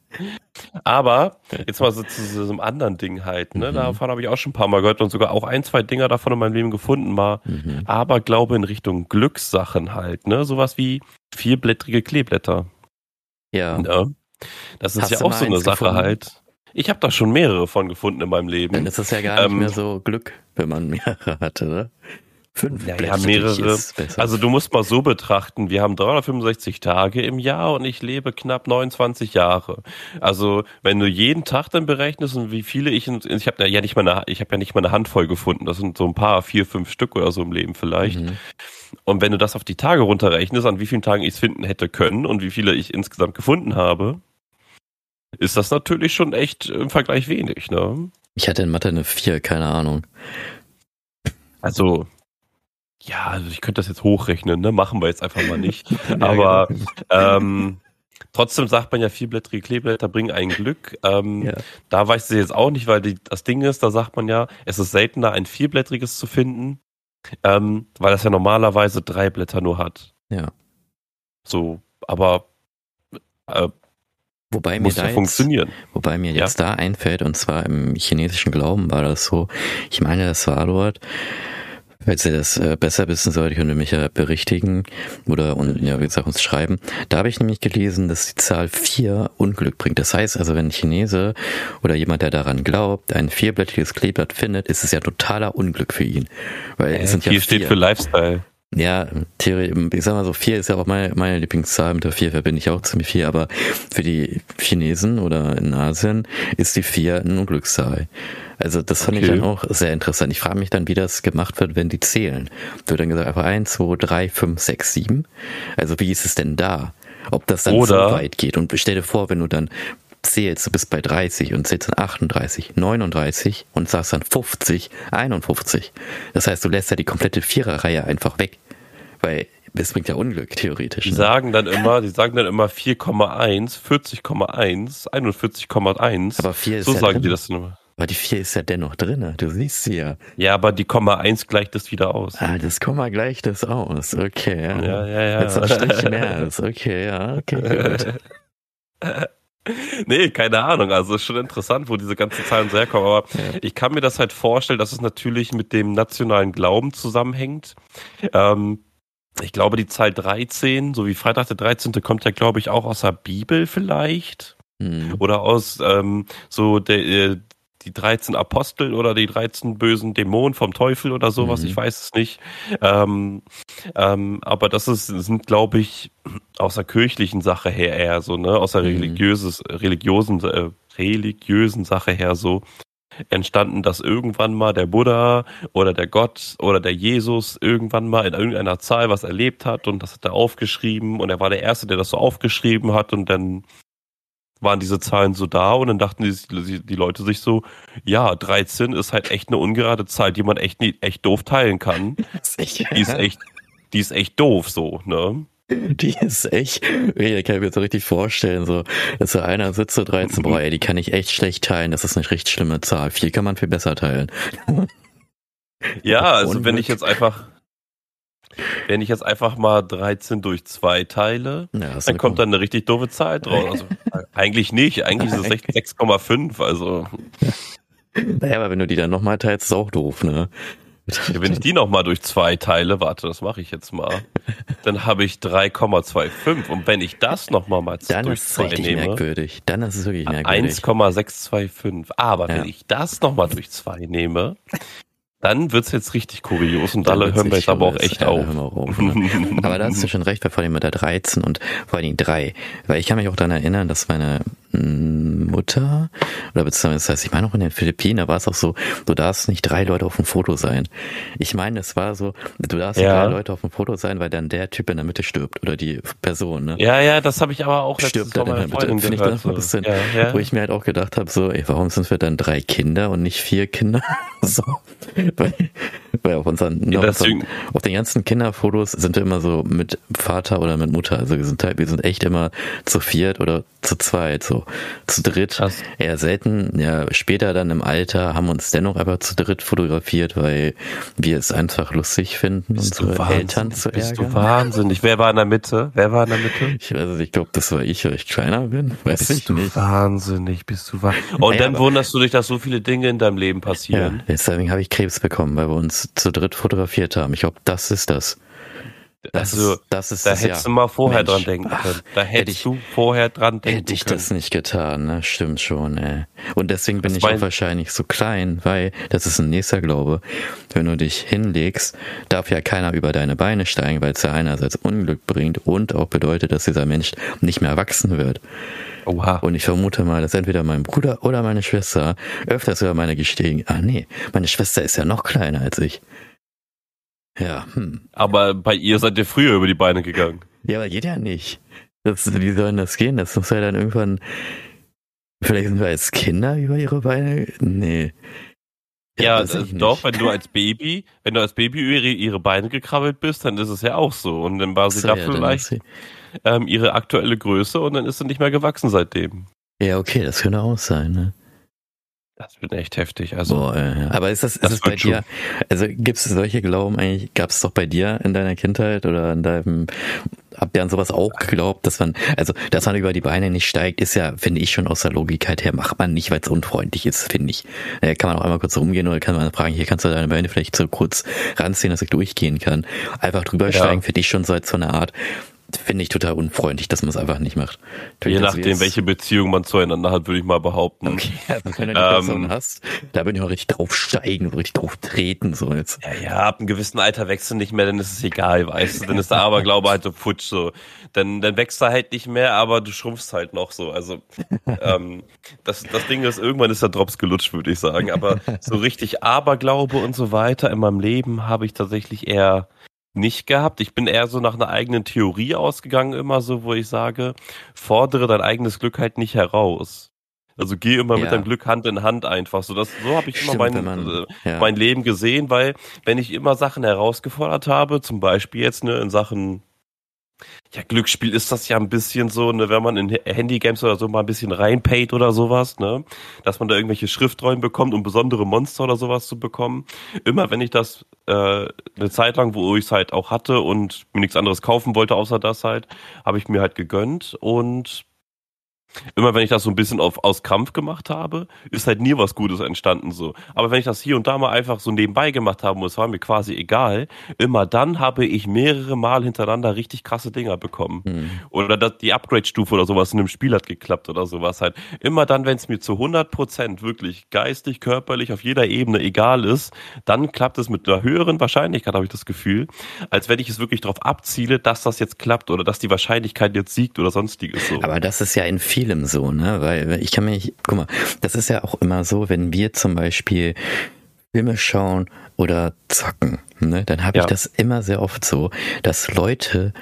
Aber jetzt mal so zu diesem anderen Ding halt, ne? Mhm. Davon habe ich auch schon ein paar Mal gehört und sogar auch ein, zwei Dinger davon in meinem Leben gefunden mal. Mhm. Aber glaube in Richtung Glückssachen halt, ne? Sowas wie vierblättrige Kleeblätter. Ja. ja. Das ist Hast ja auch so eine Sache gefunden? halt. Ich habe da schon mehrere von gefunden in meinem Leben. Dann ist das ja gar nicht ähm, mehr so Glück, wenn man mehrere hatte, ne? Fünf ja, ja mehrere. Also du musst mal so betrachten, wir haben 365 Tage im Jahr und ich lebe knapp 29 Jahre. Also wenn du jeden Tag dann berechnest und wie viele ich, ich habe ja nicht mal eine, ich habe ja nicht mal eine Handvoll gefunden. Das sind so ein paar, vier, fünf Stück oder so im Leben vielleicht. Mhm. Und wenn du das auf die Tage runterrechnest, an wie vielen Tagen ich es finden hätte können und wie viele ich insgesamt gefunden habe, ist das natürlich schon echt im Vergleich wenig, ne? Ich hatte in Mathe eine 4, keine Ahnung. Also, ja, also ich könnte das jetzt hochrechnen, ne? Machen wir jetzt einfach mal nicht. Aber genau. ähm, trotzdem sagt man ja, vierblättrige Kleeblätter bringen ein Glück. Ähm, ja. Da weiß ich jetzt auch nicht, weil die, das Ding ist, da sagt man ja, es ist seltener, ein vierblättriges zu finden, ähm, weil das ja normalerweise drei Blätter nur hat. Ja. So, aber äh, Wobei mir, da jetzt, wobei mir jetzt ja. da einfällt, und zwar im chinesischen Glauben war das so, ich meine, das war dort, Falls ihr das äh, besser wissen solltet, könnt ihr mich ja berichtigen oder und ja, wie gesagt, uns schreiben. Da habe ich nämlich gelesen, dass die Zahl vier Unglück bringt. Das heißt also, wenn ein Chinese oder jemand, der daran glaubt, ein vierblättriges Kleeblatt findet, ist es ja totaler Unglück für ihn. Weil äh, es sind ja steht für Lifestyle. Ja, Theorie, ich sag mal so, vier ist ja auch meine, meine Lieblingszahl, mit der vier verbinde ich auch ziemlich viel, aber für die Chinesen oder in Asien ist die vier eine Unglückszahl. Also das fand okay. ich dann auch sehr interessant. Ich frage mich dann, wie das gemacht wird, wenn die zählen. Wird dann gesagt, einfach eins, zwei, drei, fünf, sechs, sieben. Also wie ist es denn da? Ob das dann Oder so weit geht. Und stell dir vor, wenn du dann zählst, du bist bei 30 und zählst dann 38, 39 und sagst dann 50, 51. Das heißt, du lässt ja die komplette Viererreihe einfach weg. Weil das bringt ja Unglück, theoretisch. Die ne? sagen dann immer, die sagen dann immer 4,1, 40,1, 41,1. Aber 4 ist So ja sagen drin. die das immer. Aber die 4 ist ja dennoch drin, du siehst sie ja. Ja, aber die Komma 1 gleicht das wieder aus. Ah, das Komma gleicht das aus, okay. Ja, ja, ja. ja. Jetzt ein Strich mehr ist, okay, ja, okay, gut. nee, keine Ahnung. Also ist schon interessant, wo diese ganzen Zahlen so herkommen. Aber ja. ich kann mir das halt vorstellen, dass es natürlich mit dem nationalen Glauben zusammenhängt. Ähm, ich glaube, die Zahl 13, so wie Freitag der 13. kommt ja, glaube ich, auch aus der Bibel vielleicht. Mhm. Oder aus ähm, so der, äh, die 13 Apostel oder die 13 bösen Dämonen vom Teufel oder sowas, mhm. ich weiß es nicht. Ähm, ähm, aber das ist, sind, glaube ich, aus der kirchlichen Sache her eher so, ne, aus der mhm. religiöses, religiösen, äh, religiösen Sache her so entstanden, dass irgendwann mal der Buddha oder der Gott oder der Jesus irgendwann mal in irgendeiner Zahl was erlebt hat und das hat er aufgeschrieben und er war der Erste, der das so aufgeschrieben hat und dann waren diese Zahlen so da und dann dachten die, die Leute sich so, ja, 13 ist halt echt eine ungerade Zahl, die man echt, echt doof teilen kann. Sicher. Die ist echt, die ist echt doof so, ne? Die ist echt, ich kann mir so richtig vorstellen, so, dass so einer sitzt so 13, boah, ey, die kann ich echt schlecht teilen, das ist eine richtig schlimme Zahl. Vier kann man viel besser teilen. Ja, also wenn ich jetzt einfach, wenn ich jetzt einfach mal 13 durch 2 teile, ja, dann kommt dann eine richtig doofe Zahl draus. Also, eigentlich nicht, eigentlich ist es 6,5, also. Naja, aber wenn du die dann nochmal teilst, ist auch doof, ne? Wenn ich die nochmal durch zwei teile, warte, das mache ich jetzt mal, dann habe ich 3,25. Und wenn ich das nochmal mal dann durch zwei nehme, merkwürdig. dann ist es wirklich merkwürdig. 1,625. Aber ja. wenn ich das nochmal durch zwei nehme, dann wird's jetzt richtig kurios und alle hören wir jetzt aber auch echt ja, auf. auf ne? aber da hast du schon recht, vor allem mit der 13 und vor allem 3. Weil ich kann mich auch daran erinnern, dass meine Mutter, oder beziehungsweise, das heißt, ich meine auch in den Philippinen, da war es auch so, du darfst nicht drei Leute auf dem Foto sein. Ich meine, es war so, du darfst ja. drei Leute auf dem Foto sein, weil dann der Typ in der Mitte stirbt oder die Person. Ne? Ja, ja, das habe ich aber auch stirbt dann in der Mitte. Finde ich dann so. ein bisschen, ja, ja. wo ich mir halt auch gedacht habe, so, ey, warum sind wir dann drei Kinder und nicht vier Kinder? so, weil, weil auf unseren, ja, auf, unseren auf den ganzen Kinderfotos sind wir immer so mit Vater oder mit Mutter. Also wir sind halt, wir sind echt immer zu viert oder zu zweit, so zu dritt. Krass. Eher selten. Ja, später dann im Alter haben uns dennoch aber zu dritt fotografiert, weil wir es einfach lustig finden, bist unsere Eltern zu ärgern. Bist du wahnsinnig. Wer war in der Mitte? Wer war in der Mitte? Ich weiß nicht, ich glaube, das war ich, weil ich kleiner bin. Weiß bist ich du nicht. wahnsinnig, bist du wahnsinnig. Und naja, dann wunderst du dich, dass so viele Dinge in deinem Leben passieren. Ja, deswegen habe ich Krebs bekommen, weil wir uns zu dritt fotografiert haben. Ich glaube, das ist das. Das also, ist, das ist da das, hättest ja. du mal vorher Mensch, dran denken können. Da hättest ich, du vorher dran denken können. Hätte ich können. das nicht getan, ne? Stimmt schon, ey. Und deswegen bin das ich auch wahrscheinlich so klein, weil das ist ein nächster Glaube. Wenn du dich hinlegst, darf ja keiner über deine Beine steigen, weil es ja einerseits Unglück bringt und auch bedeutet, dass dieser Mensch nicht mehr wachsen wird. Oha. Und ich vermute mal, dass entweder mein Bruder oder meine Schwester öfters über meine gestiegen. Ah nee, meine Schwester ist ja noch kleiner als ich. Ja. Hm. Aber bei ihr seid ihr früher über die Beine gegangen. Ja, aber geht ja nicht. Das, wie soll denn das gehen? Das muss ja dann irgendwann. Vielleicht sind wir als Kinder über ihre Beine. Nee. Ja, ja doch, wenn du als Baby, wenn du als Baby über ihre, ihre, Beine gekrabbelt bist, dann ist es ja auch so. Und dann war sie so, da ja, vielleicht ähm, ihre aktuelle Größe und dann ist sie nicht mehr gewachsen seitdem. Ja, okay, das könnte auch sein, ne? Das wird echt heftig. Also, Boah, äh, aber ist das, ist das es bei dir? Also gibt es solche Glauben eigentlich? Gab es doch bei dir in deiner Kindheit oder in deinem? Habt ihr an sowas auch geglaubt, dass man, also dass man über die Beine nicht steigt, ist ja, finde ich schon aus der Logikkeit her, macht man nicht, weil es unfreundlich ist, finde ich. Da kann man auch einmal kurz rumgehen oder kann man fragen, hier kannst du deine Beine vielleicht so kurz ranziehen, dass ich durchgehen kann. Einfach drüber ja. steigen, finde ich schon so als so eine Art finde ich total unfreundlich, dass man es einfach nicht macht. Je nachdem, welche Beziehung man zueinander hat, würde ich mal behaupten. Okay, also wenn du die ähm, Person hast, da bin ich auch richtig drauf steigen, so richtig drauf treten, so jetzt. Ja, ja, ab einem gewissen Alter wächst du nicht mehr, dann ist es egal, weißt du, dann ist der Aberglaube halt so futsch, so. Dann, dann wächst er halt nicht mehr, aber du schrumpfst halt noch so, also, ähm, das, das Ding ist, irgendwann ist der Drops gelutscht, würde ich sagen, aber so richtig Aberglaube und so weiter in meinem Leben habe ich tatsächlich eher nicht gehabt. Ich bin eher so nach einer eigenen Theorie ausgegangen, immer so, wo ich sage, fordere dein eigenes Glück halt nicht heraus. Also geh immer ja. mit deinem Glück Hand in Hand einfach. So, das, so habe ich Stimmt, immer mein, man, äh, ja. mein Leben gesehen, weil wenn ich immer Sachen herausgefordert habe, zum Beispiel jetzt ne, in Sachen ja, Glücksspiel ist das ja ein bisschen so, ne, wenn man in Handygames oder so mal ein bisschen reinpayt oder sowas, ne, dass man da irgendwelche Schriftrollen bekommt, um besondere Monster oder sowas zu bekommen. Immer wenn ich das äh, eine Zeit lang, wo ich es halt auch hatte und mir nichts anderes kaufen wollte außer das halt, habe ich mir halt gegönnt und immer wenn ich das so ein bisschen auf, aus Kampf gemacht habe, ist halt nie was Gutes entstanden so. Aber wenn ich das hier und da mal einfach so nebenbei gemacht habe und es war mir quasi egal, immer dann habe ich mehrere Mal hintereinander richtig krasse Dinger bekommen. Mhm. Oder dass die Upgrade-Stufe oder sowas in einem Spiel hat geklappt oder sowas halt. Immer dann, wenn es mir zu 100 Prozent wirklich geistig, körperlich, auf jeder Ebene egal ist, dann klappt es mit einer höheren Wahrscheinlichkeit, habe ich das Gefühl, als wenn ich es wirklich darauf abziele, dass das jetzt klappt oder dass die Wahrscheinlichkeit jetzt siegt oder sonstiges so. Aber das ist ja in vielen vielem so, ne? Weil ich kann mich, guck mal, das ist ja auch immer so, wenn wir zum Beispiel Filme schauen oder zocken, ne, dann habe ja. ich das immer sehr oft so, dass Leute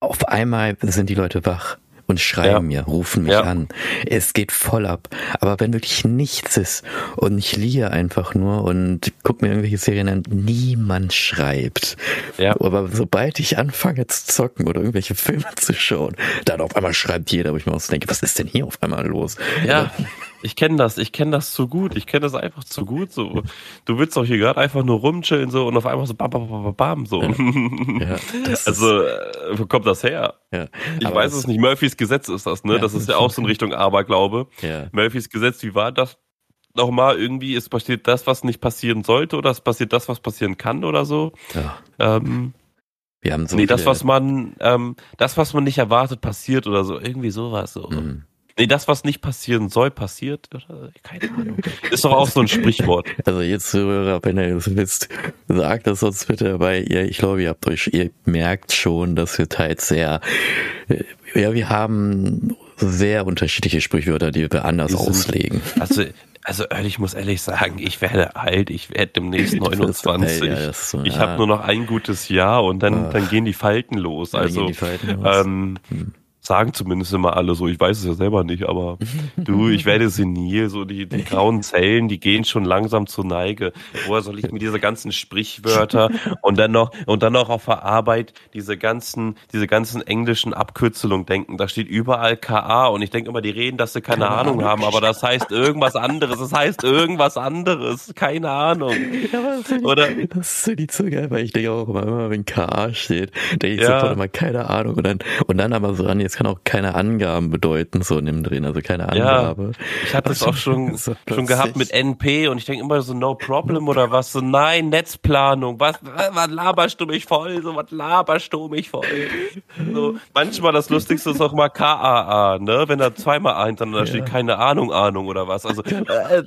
auf einmal sind die Leute wach und schreiben ja. mir, rufen mich ja. an. Es geht voll ab. Aber wenn wirklich nichts ist und ich liege einfach nur und guck mir irgendwelche Serien an, niemand schreibt. Ja. Aber sobald ich anfange zu zocken oder irgendwelche Filme zu schauen, dann auf einmal schreibt jeder, wo ich mir aus denke, was ist denn hier auf einmal los? Ja. Ich kenne das, ich kenne das zu gut, ich kenne das einfach zu gut. So, du willst doch hier gerade einfach nur rumchillen so und auf einmal so bam, bam, bam, bam so. Ja, also äh, wo kommt das her? Ja, ich weiß es nicht. Murphys Gesetz ist das, ne? Das ist ja auch so in Richtung Aberglaube. Murphys Gesetz, wie war das? nochmal irgendwie, es passiert das, was nicht passieren sollte, oder es passiert das, was passieren kann oder so. Ja. Ähm, wir haben so nee, das, was man, ähm, das, was man nicht erwartet, passiert oder so. Irgendwie sowas. So. Mhm. Nee, das, was nicht passieren soll, passiert. Keine Ahnung. Ist doch auch so ein Sprichwort. Also jetzt, Zuhörer, wenn ihr es wisst, sagt das uns bitte, weil ihr, ich glaube, ihr habt euch, ihr merkt schon, dass wir teils sehr, äh, ja, wir haben sehr unterschiedliche Sprichwörter, die wir anders die auslegen. Also, also ich muss ehrlich sagen, ich werde alt, ich werde demnächst 29. Ja, so, ich ja. habe nur noch ein gutes Jahr und dann, ah. dann gehen die Falten los. Also Falten los. Ähm, hm sagen zumindest immer alle so, ich weiß es ja selber nicht, aber du, ich werde senil, so die, die grauen Zellen, die gehen schon langsam zur Neige. Woher soll ich mir diese ganzen Sprichwörter und dann noch, und dann noch auf der Arbeit diese ganzen, diese ganzen englischen Abkürzelungen denken. Da steht überall KA und ich denke immer, die reden, dass sie keine, keine Ahnung, Ahnung haben, aber das heißt irgendwas anderes. Das heißt irgendwas anderes. Keine Ahnung. Ja, das Oder? Das ist so die zu geil, weil ich denke auch immer, immer wenn KA steht, denke ich ja. sofort immer keine Ahnung und dann, und dann aber so an, jetzt kann auch keine Angaben bedeuten, so in dem Drin, also keine Angabe. Ja, ich hatte es auch schon, schon gehabt mit NP und ich denke immer so, no problem oder was, so nein, Netzplanung, was, was laberst du mich voll, so was laberst du mich voll. So, manchmal das Lustigste ist auch mal KAA, ne, wenn da zweimal A hintereinander ja. steht, keine Ahnung, Ahnung oder was, also, äh,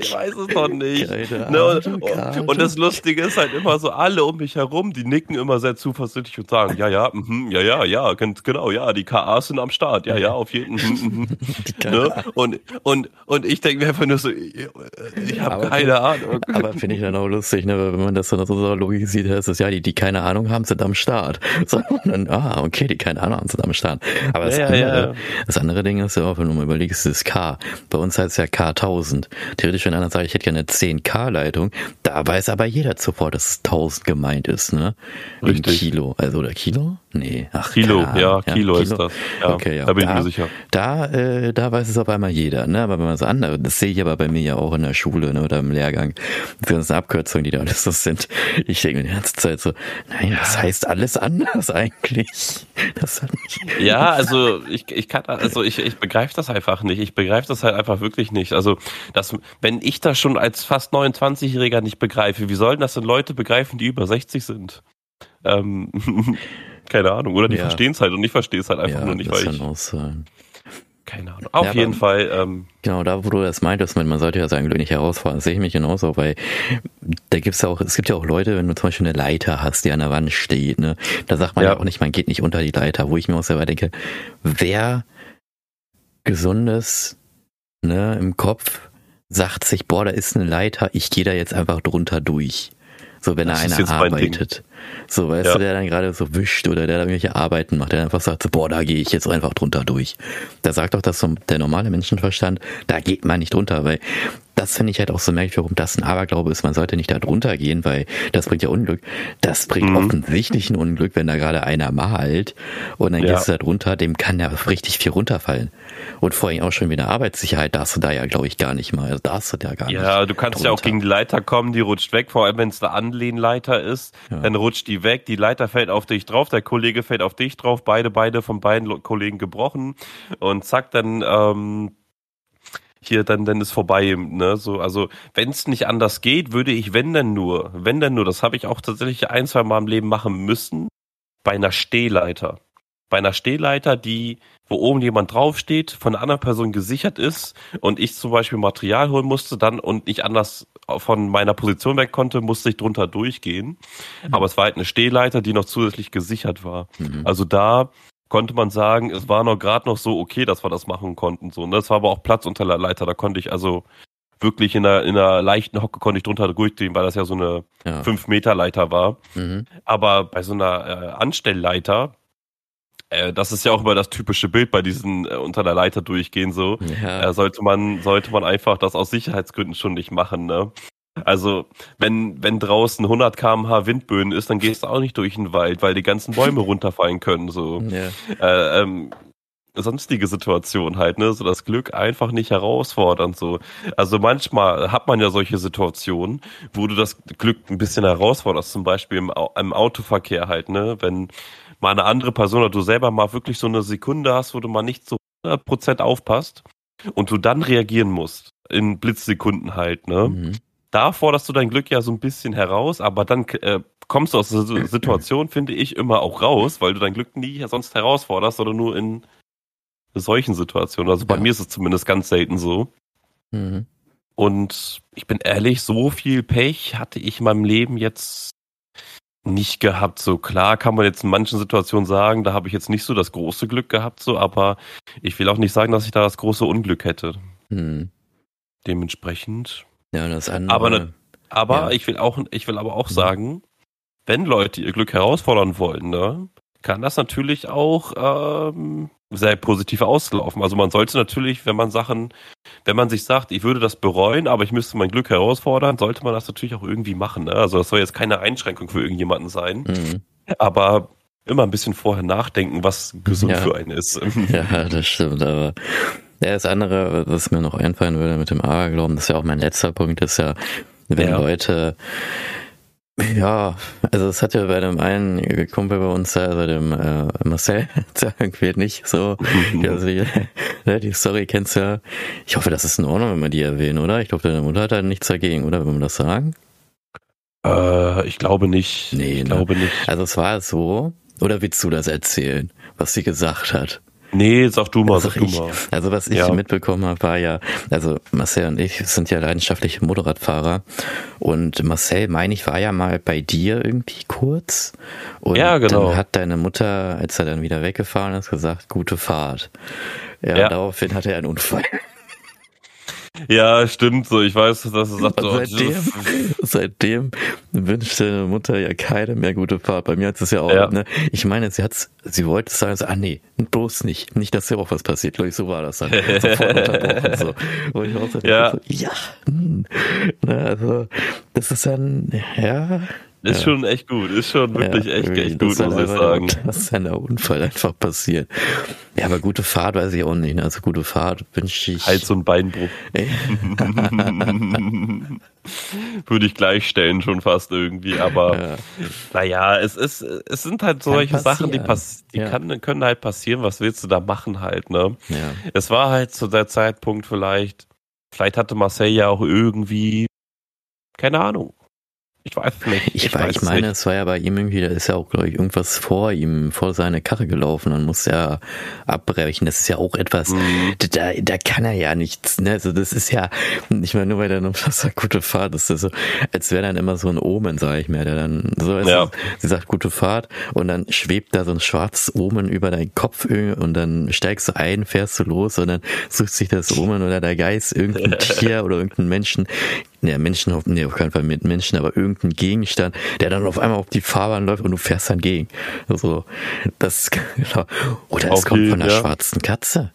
ich weiß es doch nicht. Ne, und, und, das Lustige ist halt immer so, alle um mich herum, die nicken immer sehr zuversichtlich und sagen, ja, ja, mh, ja, ja, ja, genau, ja, die KAs sind am Start. Ja, ja, auf jeden Fall. ne? und, und, und ich denke mir einfach nur so, ich habe keine Ahnung. Aber finde ich dann auch lustig, ne? wenn man das dann so logisch sieht, ist es ja, die, die keine Ahnung haben, sind am Start. So, dann, ah, okay, die keine Ahnung haben, sind am Start. Aber das, ja, andere, ja. das andere Ding ist ja auch, wenn du mal überlegst, ist K. Bei uns heißt es ja K1000. Theoretisch, wenn einer sagt, ich hätte gerne eine 10K-Leitung, da weiß aber jeder sofort, dass es 1000 gemeint ist, ne? Richtig. In Kilo. Also, oder Kilo? Nee. Ach, Kilo, ja, Kilo, Kilo ist das. Ja, okay, ja. Da bin ich mir sicher. Da, äh, da weiß es auf einmal jeder, ne? Aber wenn man so andere, das sehe ich aber bei mir ja auch in der Schule, ne? Oder im Lehrgang. Die ganzen Abkürzungen, die da alles so sind. Ich denke mir die ganze Zeit so, nein, das heißt alles anders eigentlich. Das hat nicht ja, also ich, ich kann, also ich, ich begreife das einfach nicht. Ich begreife das halt einfach wirklich nicht. Also, das, wenn ich das schon als fast 29-Jähriger nicht begreife, wie sollen das denn Leute begreifen, die über 60 sind? Ähm, keine Ahnung. Oder die ja. verstehen es halt und ich verstehe es halt einfach ja, nur nicht, weil ich. Auch sein. Keine Ahnung. Auf ja, jeden Fall. Ähm, genau, da wo du das meintest, man sollte ja sagen, nicht herausfordern, sehe ich mich genauso, weil da gibt's ja auch, es gibt ja auch Leute, wenn du zum Beispiel eine Leiter hast, die an der Wand steht, ne, da sagt man ja, ja auch nicht, man geht nicht unter die Leiter, wo ich mir auch selber denke, wer gesundes, ne, im Kopf sagt sich, boah, da ist eine Leiter, ich gehe da jetzt einfach drunter durch. So, wenn das er einer arbeitet. So, weißt ja. du, der dann gerade so wischt oder der da irgendwelche Arbeiten macht, der einfach sagt, so, boah, da gehe ich jetzt einfach drunter durch. Da sagt doch das so der normale Menschenverstand, da geht man nicht drunter, weil das finde ich halt auch so merkwürdig, warum das ein Aberglaube ist. Man sollte nicht da drunter gehen, weil das bringt ja Unglück. Das bringt mhm. offensichtlich ein Unglück, wenn da gerade einer malt und dann ja. gehst du da drunter, dem kann ja richtig viel runterfallen. Und vor allem auch schon wieder Arbeitssicherheit darfst du da ja, glaube ich, gar nicht mal. Also darfst du da gar ja, nicht. Ja, du kannst drunter. ja auch gegen die Leiter kommen, die rutscht weg, vor allem wenn es eine Anlehnleiter ist. Ja. Dann rutscht die weg, die Leiter fällt auf dich drauf, der Kollege fällt auf dich drauf, beide, beide von beiden Kollegen gebrochen. Und zack, dann ähm, hier dann dann ist vorbei, ne? So, also wenn es nicht anders geht, würde ich wenn denn nur, wenn denn nur, das habe ich auch tatsächlich ein, zwei Mal im Leben machen müssen, bei einer Stehleiter. Bei einer Stehleiter, die, wo oben jemand draufsteht, von einer anderen Person gesichert ist und ich zum Beispiel Material holen musste dann und nicht anders von meiner Position weg konnte, musste ich drunter durchgehen. Mhm. Aber es war halt eine Stehleiter, die noch zusätzlich gesichert war. Mhm. Also da konnte man sagen, es war noch gerade noch so okay, dass wir das machen konnten. So, ne? Es war aber auch Platz unter der Leiter, da konnte ich also wirklich in einer, in einer leichten Hocke konnte ich drunter durchgehen, weil das ja so eine ja. 5 Meter Leiter war. Mhm. Aber bei so einer äh, Anstellleiter, äh, das ist ja auch immer das typische Bild bei diesen äh, unter der Leiter durchgehen so, ja. äh, sollte man sollte man einfach das aus Sicherheitsgründen schon nicht machen, ne? Also, wenn, wenn draußen 100 kmh Windböen ist, dann gehst du auch nicht durch den Wald, weil die ganzen Bäume runterfallen können, so. Ja. Äh, ähm, sonstige Situation halt, ne, so das Glück einfach nicht herausfordern, so. Also manchmal hat man ja solche Situationen, wo du das Glück ein bisschen herausforderst, zum Beispiel im, im Autoverkehr halt, ne, wenn mal eine andere Person oder du selber mal wirklich so eine Sekunde hast, wo du mal nicht so 100% aufpasst und du dann reagieren musst in Blitzsekunden halt, ne? Mhm. Da forderst du dein Glück ja so ein bisschen heraus, aber dann äh, kommst du aus der Situation, finde ich, immer auch raus, weil du dein Glück nie sonst herausforderst, sondern nur in solchen Situationen. Also bei ja. mir ist es zumindest ganz selten so. Mhm. Und ich bin ehrlich, so viel Pech hatte ich in meinem Leben jetzt nicht gehabt. So klar kann man jetzt in manchen Situationen sagen, da habe ich jetzt nicht so das große Glück gehabt, so, aber ich will auch nicht sagen, dass ich da das große Unglück hätte. Mhm. Dementsprechend. Ja, das andere. Aber, ne, aber ja. ich will auch, ich will aber auch mhm. sagen, wenn Leute ihr Glück herausfordern wollen, ne, kann das natürlich auch ähm, sehr positiv auslaufen. Also man sollte natürlich, wenn man Sachen, wenn man sich sagt, ich würde das bereuen, aber ich müsste mein Glück herausfordern, sollte man das natürlich auch irgendwie machen. Ne? Also das soll jetzt keine Einschränkung für irgendjemanden sein. Mhm. Aber immer ein bisschen vorher nachdenken, was gesund ja. für einen ist. Ja, das stimmt, aber ja, das andere, was mir noch einfallen würde mit dem Aberglauben, das ist ja auch mein letzter Punkt, ist ja, wenn ja. Leute ja, also es hat ja bei dem einen Kumpel bei uns, also dem äh, Marcel, irgendwie nicht so. Also die, die Story kennst du ja. Ich hoffe, das ist in Ordnung, wenn wir die erwähnen, oder? Ich glaube, deine Mutter hat da nichts dagegen, oder? Wenn wir das sagen? Äh, ich glaube nicht. Nee, ich ne? glaube nicht. Also es war so, oder willst du das erzählen, was sie gesagt hat? Nee, sag du mal, sag, sag du mal. Also was ich ja. mitbekommen habe, war ja, also Marcel und ich sind ja leidenschaftliche Motorradfahrer und Marcel, meine ich, war ja mal bei dir irgendwie kurz und ja, genau. dann hat deine Mutter, als er dann wieder weggefahren ist, gesagt, gute Fahrt. Ja, ja. daraufhin hatte er einen Unfall. Ja, stimmt so. Ich weiß, dass er sagt, so, seitdem, seitdem wünscht deine Mutter ja keine mehr gute Fahrt. Bei mir hat es ja auch, ja. ne? Ich meine, sie hat's, sie wollte sagen, so, ah nee, bloß nicht. Nicht, dass ja auch was passiert. Glaube ich, so war das dann. Sofort unterbrochen, so. Wo ich auch so, ja. So, ja. Hm. Na, also, das ist dann, ja, ist ja. schon echt gut, ist schon wirklich ja, echt, echt gut, muss ich sagen. Das ist ein Unfall einfach passiert. Ja, aber gute Fahrt weiß ich auch nicht. Ne? Also gute Fahrt wünsche ich. Hals- und Beinbruch. Würde ich gleichstellen schon fast irgendwie, aber ja. naja, es ist, es sind halt solche Sachen, die, pass die ja. kann, können halt passieren. Was willst du da machen halt, ne? Ja. Es war halt zu der Zeitpunkt vielleicht, vielleicht hatte Marseille ja auch irgendwie, keine Ahnung, ich weiß nicht. Ich, ich, weiß ich meine, nicht. es war ja bei ihm irgendwie, da ist ja auch, glaube ich, irgendwas vor ihm, vor seine Karre gelaufen, dann muss er abbrechen. Das ist ja auch etwas, mhm. da, da kann er ja nichts, ne? Also das ist ja, ich meine, nur weil er noch sagt, gute Fahrt, das ist so, als wäre dann immer so ein Omen, sage ich mir, der dann so ist, ja. sie sagt gute Fahrt und dann schwebt da so ein schwarzes Omen über deinen Kopf und dann steigst du ein, fährst du los und dann sucht sich das Omen oder der Geist irgendein Tier oder irgendeinen Menschen, ne, Menschen, nee, auf keinen Fall mit Menschen, aber irgendein Gegenstand, der dann auf einmal auf die Fahrbahn läuft und du fährst dann gegen. Also, das, genau. Oder es okay, kommt von der ja. schwarzen Katze.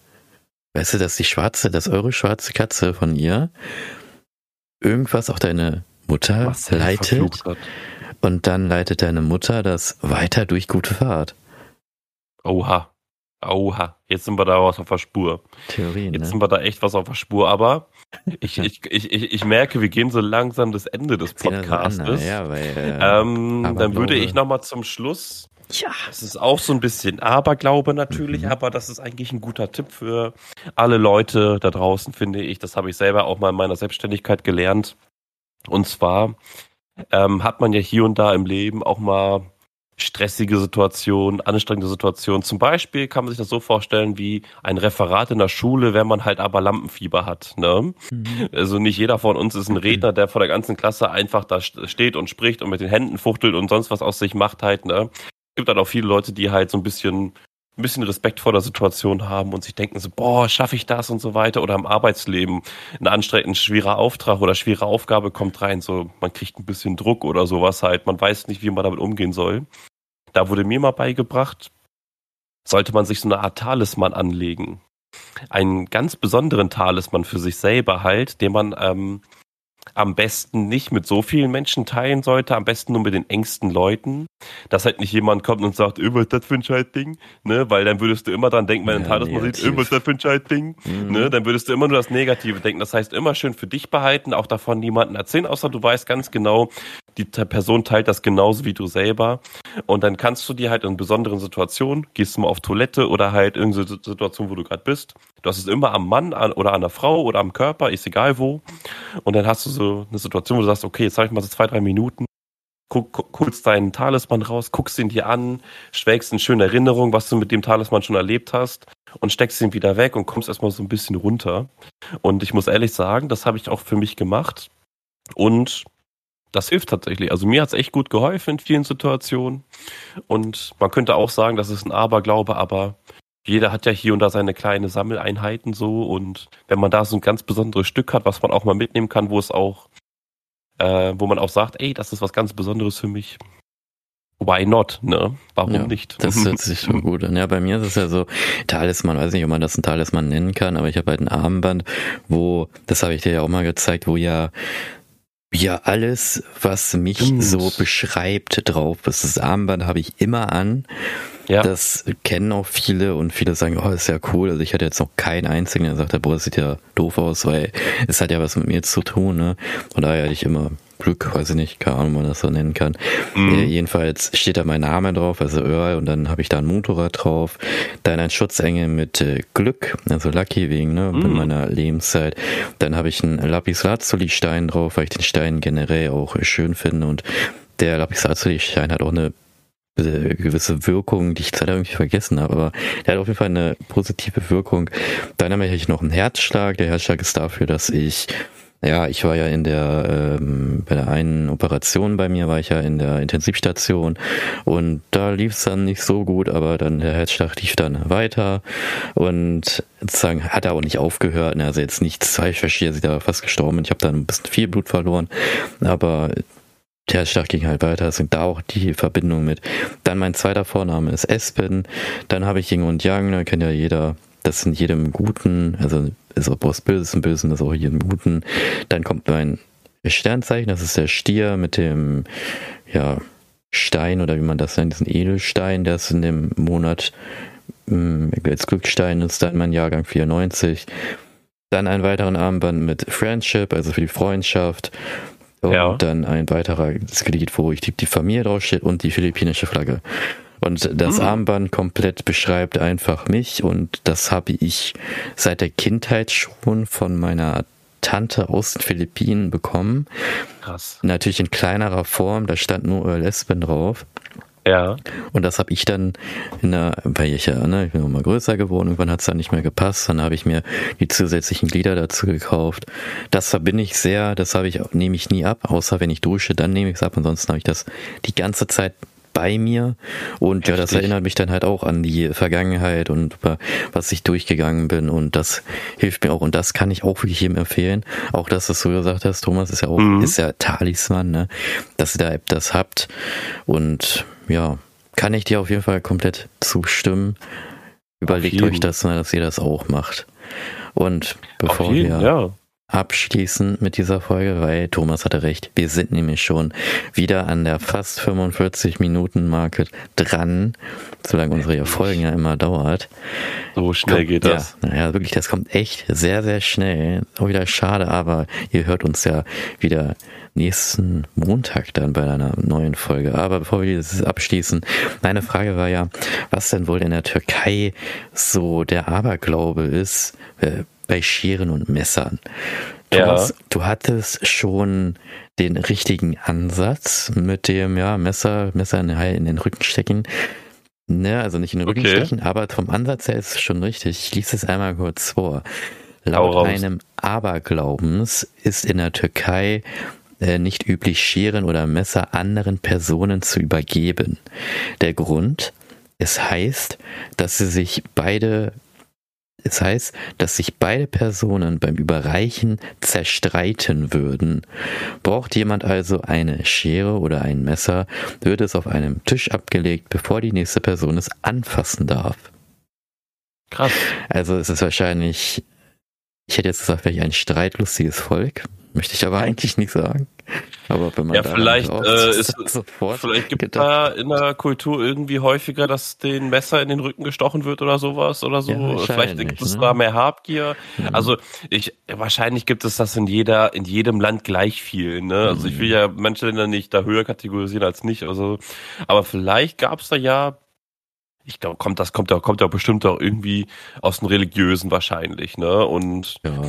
Weißt du, dass die schwarze, dass eure schwarze Katze von ihr irgendwas auf deine Mutter Was leitet und dann leitet deine Mutter das weiter durch gute Fahrt. Oha. Oha, jetzt sind wir da was auf der Spur. Theorien, jetzt ne? sind wir da echt was auf der Spur, aber ich, ich, ich, ich, ich merke, wir gehen so langsam das Ende des Podcastes. Ja, weil, äh, ähm, dann würde ich nochmal zum Schluss. Ja. Das ist auch so ein bisschen Aberglaube natürlich, mhm. aber das ist eigentlich ein guter Tipp für alle Leute da draußen, finde ich. Das habe ich selber auch mal in meiner Selbstständigkeit gelernt. Und zwar ähm, hat man ja hier und da im Leben auch mal stressige Situation, anstrengende Situation. Zum Beispiel kann man sich das so vorstellen wie ein Referat in der Schule, wenn man halt aber Lampenfieber hat. Ne? Mhm. Also nicht jeder von uns ist ein Redner, der vor der ganzen Klasse einfach da steht und spricht und mit den Händen fuchtelt und sonst was aus sich macht halt. Ne? Es gibt halt auch viele Leute, die halt so ein bisschen ein bisschen Respekt vor der Situation haben und sich denken so, boah, schaffe ich das und so weiter. Oder im Arbeitsleben ein anstrengend schwerer Auftrag oder schwere Aufgabe kommt rein, so man kriegt ein bisschen Druck oder sowas halt. Man weiß nicht, wie man damit umgehen soll. Da wurde mir mal beigebracht, sollte man sich so eine Art Talisman anlegen. Einen ganz besonderen Talisman für sich selber halt, den man ähm, am besten nicht mit so vielen Menschen teilen sollte, am besten nur mit den engsten Leuten, dass halt nicht jemand kommt und sagt, ist das für ein Scheißding, ne, weil dann würdest du immer dran denken, wenn ja, ein Talisman sieht, ist das für ein Scheißding, mhm. ne, dann würdest du immer nur das Negative denken. Das heißt, immer schön für dich behalten, auch davon niemanden erzählen, außer du weißt ganz genau, die Person teilt das genauso wie du selber. Und dann kannst du dir halt in besonderen Situationen, gehst du mal auf Toilette oder halt irgendeine Situation, wo du gerade bist. Du hast es immer am Mann an, oder an der Frau oder am Körper, ist egal wo. Und dann hast du so eine Situation, wo du sagst, okay, jetzt habe ich mal so zwei, drei Minuten guck, holst deinen Talisman raus, guckst ihn dir an, schwelgst in schöne Erinnerung, was du mit dem Talisman schon erlebt hast und steckst ihn wieder weg und kommst erstmal so ein bisschen runter. Und ich muss ehrlich sagen, das habe ich auch für mich gemacht. Und das hilft tatsächlich. Also mir hat es echt gut geholfen in vielen Situationen. Und man könnte auch sagen, das ist ein Aberglaube, aber jeder hat ja hier und da seine kleine Sammeleinheiten so. Und wenn man da so ein ganz besonderes Stück hat, was man auch mal mitnehmen kann, wo es auch äh, wo man auch sagt, ey, das ist was ganz Besonderes für mich. Why not, ne? Warum ja, nicht? Das hört sich schon gut an. Ja, bei mir ist es ja so, Talisman, weiß nicht, ob man das ein Talisman nennen kann, aber ich habe halt ein Armband, wo, das habe ich dir ja auch mal gezeigt, wo ja ja alles, was mich Stimmt. so beschreibt, drauf ist. Das Armband habe ich immer an. Ja. Das kennen auch viele und viele sagen, oh, ist ja cool. Also ich hatte jetzt noch keinen einzigen, der sagt, boah, das sieht ja doof aus, weil es hat ja was mit mir zu tun, ne? Und daher hatte ich immer Glück, weiß ich nicht, keine Ahnung, wie man das so nennen kann. Mhm. Äh, jedenfalls steht da mein Name drauf, also Earl, und dann habe ich da ein Motorrad drauf, dann ein Schutzengel mit äh, Glück, also Lucky wegen, ne, mhm. in meiner Lebenszeit. Dann habe ich einen Lapis Lazuli Stein drauf, weil ich den Stein generell auch schön finde und der Lapis Lazuli Stein hat auch eine gewisse Wirkung, die ich leider irgendwie vergessen habe, aber der hat auf jeden Fall eine positive Wirkung. Dann habe ich noch einen Herzschlag. Der Herzschlag ist dafür, dass ich ja, ich war ja in der, ähm, bei der einen Operation bei mir war ich ja in der Intensivstation und da lief es dann nicht so gut, aber dann der Herzschlag lief dann weiter und sozusagen hat er auch nicht aufgehört. Ne, also jetzt nicht zwei verschiedene, sind da fast gestorben und ich habe dann ein bisschen viel Blut verloren, aber der Herzschlag ging halt weiter, deswegen da auch die Verbindung mit. Dann mein zweiter Vorname ist Espen, dann habe ich Ying und Yang, da kennt ja jeder, das sind jedem Guten, also ist auch was Böses im Bösen, das ist auch jedem Guten. Dann kommt mein Sternzeichen, das ist der Stier mit dem, ja, Stein oder wie man das nennt, diesen Edelstein, der ist in dem Monat mm, als Glückstein ist dann mein Jahrgang 94. Dann einen weiteren Armband mit Friendship, also für die Freundschaft. Und ja. dann ein weiterer Glied, wo ich die, die Familie draufsteht und die philippinische Flagge. Und das mhm. Armband komplett beschreibt einfach mich und das habe ich seit der Kindheit schon von meiner Tante aus den Philippinen bekommen. Krass. Natürlich in kleinerer Form, da stand nur Earl Espen drauf. Ja. Und das habe ich dann in der, weil ich ja, ne, ich bin nochmal größer geworden, irgendwann hat es dann nicht mehr gepasst, dann habe ich mir die zusätzlichen Glieder dazu gekauft. Das verbinde ich sehr, das habe ich, nehme ich nie ab, außer wenn ich dusche, dann nehme ich es ab, ansonsten habe ich das die ganze Zeit bei mir und Heftig. ja, das erinnert mich dann halt auch an die Vergangenheit und was ich durchgegangen bin und das hilft mir auch und das kann ich auch wirklich jedem empfehlen. Auch das, was du gesagt hast, Thomas ist ja auch, mhm. ist ja Talisman, ne? dass ihr da das habt und ja, kann ich dir auf jeden Fall komplett zustimmen. Überlegt euch das mal, dass ihr das auch macht. Und bevor jeden, wir ja. Abschließen mit dieser Folge, weil Thomas hatte recht, wir sind nämlich schon wieder an der fast 45 Minuten Marke dran, solange unsere Folgen ja immer dauert. So schnell kommt, geht das. Ja, naja, wirklich, das kommt echt sehr, sehr schnell. Auch wieder schade, aber ihr hört uns ja wieder nächsten Montag dann bei einer neuen Folge. Aber bevor wir das abschließen, meine Frage war ja, was denn wohl in der Türkei so der Aberglaube ist äh, bei Scheren und Messern. Thomas, ja. du hattest schon den richtigen Ansatz mit dem ja, Messer, Messer in, in den Rücken stecken. Ne, also nicht in den Rücken okay. stechen, aber vom Ansatz her ist es schon richtig. Ich lese es einmal kurz vor. Laut einem Aberglaubens ist in der Türkei äh, nicht üblich, Scheren oder Messer anderen Personen zu übergeben. Der Grund, es heißt, dass sie sich beide es heißt, dass sich beide Personen beim Überreichen zerstreiten würden. Braucht jemand also eine Schere oder ein Messer, wird es auf einem Tisch abgelegt, bevor die nächste Person es anfassen darf. Krass. Also es ist wahrscheinlich, ich hätte jetzt gesagt, vielleicht ein streitlustiges Volk, möchte ich aber eigentlich nicht sagen. Aber wenn man ja, vielleicht äh, ist, vielleicht gibt es da in der Kultur irgendwie häufiger, dass den Messer in den Rücken gestochen wird oder sowas oder so. Ja, vielleicht gibt es ne? da mehr Habgier. Mhm. Also ich wahrscheinlich gibt es das in jeder in jedem Land gleich viel. Ne? Also mhm. ich will ja manche Länder nicht da höher kategorisieren als nicht. Also, aber vielleicht gab es da ja ich glaube, kommt das kommt ja kommt ja bestimmt auch irgendwie aus dem religiösen wahrscheinlich, ne? Und ja.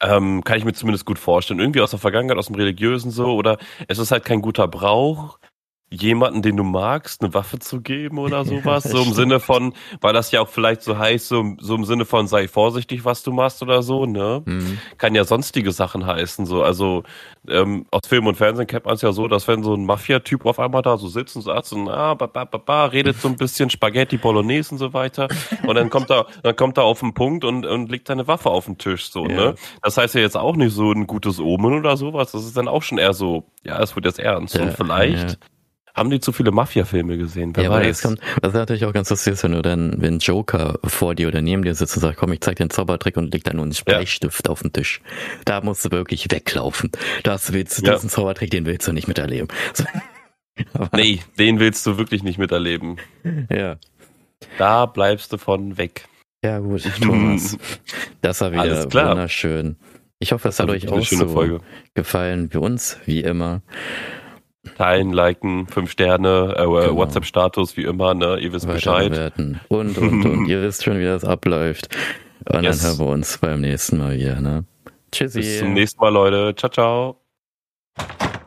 Ähm, kann ich mir zumindest gut vorstellen. Irgendwie aus der Vergangenheit, aus dem Religiösen so, oder es ist halt kein guter Brauch, jemanden, den du magst, eine Waffe zu geben oder sowas. so im Sinne von, weil das ja auch vielleicht so heißt, so, so im Sinne von sei vorsichtig, was du machst oder so, ne? Mhm. Kann ja sonstige Sachen heißen. So, also ähm, aus Film und Fernsehen kennt man es ja so, dass wenn so ein Mafia-Typ auf einmal da so sitzt und sagt so, ah, ba, ba, ba, ba, redet so ein bisschen Spaghetti Bolognese und so weiter. Und dann kommt er, dann kommt er auf den Punkt und, und legt seine Waffe auf den Tisch. So, ja. ne? Das heißt ja jetzt auch nicht so ein gutes Omen oder sowas. Das ist dann auch schon eher so, ja, es wird jetzt ernst. Ja, und vielleicht. Ja haben die zu viele Mafia-Filme gesehen? Wer ja, weiß. Kommt, das ist natürlich auch ganz lustig, wenn du dann, wenn Joker vor dir oder neben dir sitzt und sagt, komm, ich zeig dir einen Zaubertrick und legt dann nur einen Bleistift ja. auf den Tisch. Da musst du wirklich weglaufen. Das willst du, ja. diesen Zaubertrick, den willst du nicht miterleben. nee, den willst du wirklich nicht miterleben. Ja. Da bleibst du von weg. Ja, gut, Thomas. Das war wieder wunderschön. Ich hoffe, es hat euch auch so Folge. gefallen wie uns, wie immer. Teilen, liken, fünf Sterne, äh, genau. WhatsApp-Status, wie immer, ne? Ihr wisst Bescheid. Bewerten. Und, und, und. Ihr wisst schon, wie das abläuft. Und yes. dann hören wir uns beim nächsten Mal wieder, ne? Tschüssi. Bis zum nächsten Mal, Leute. Ciao, ciao.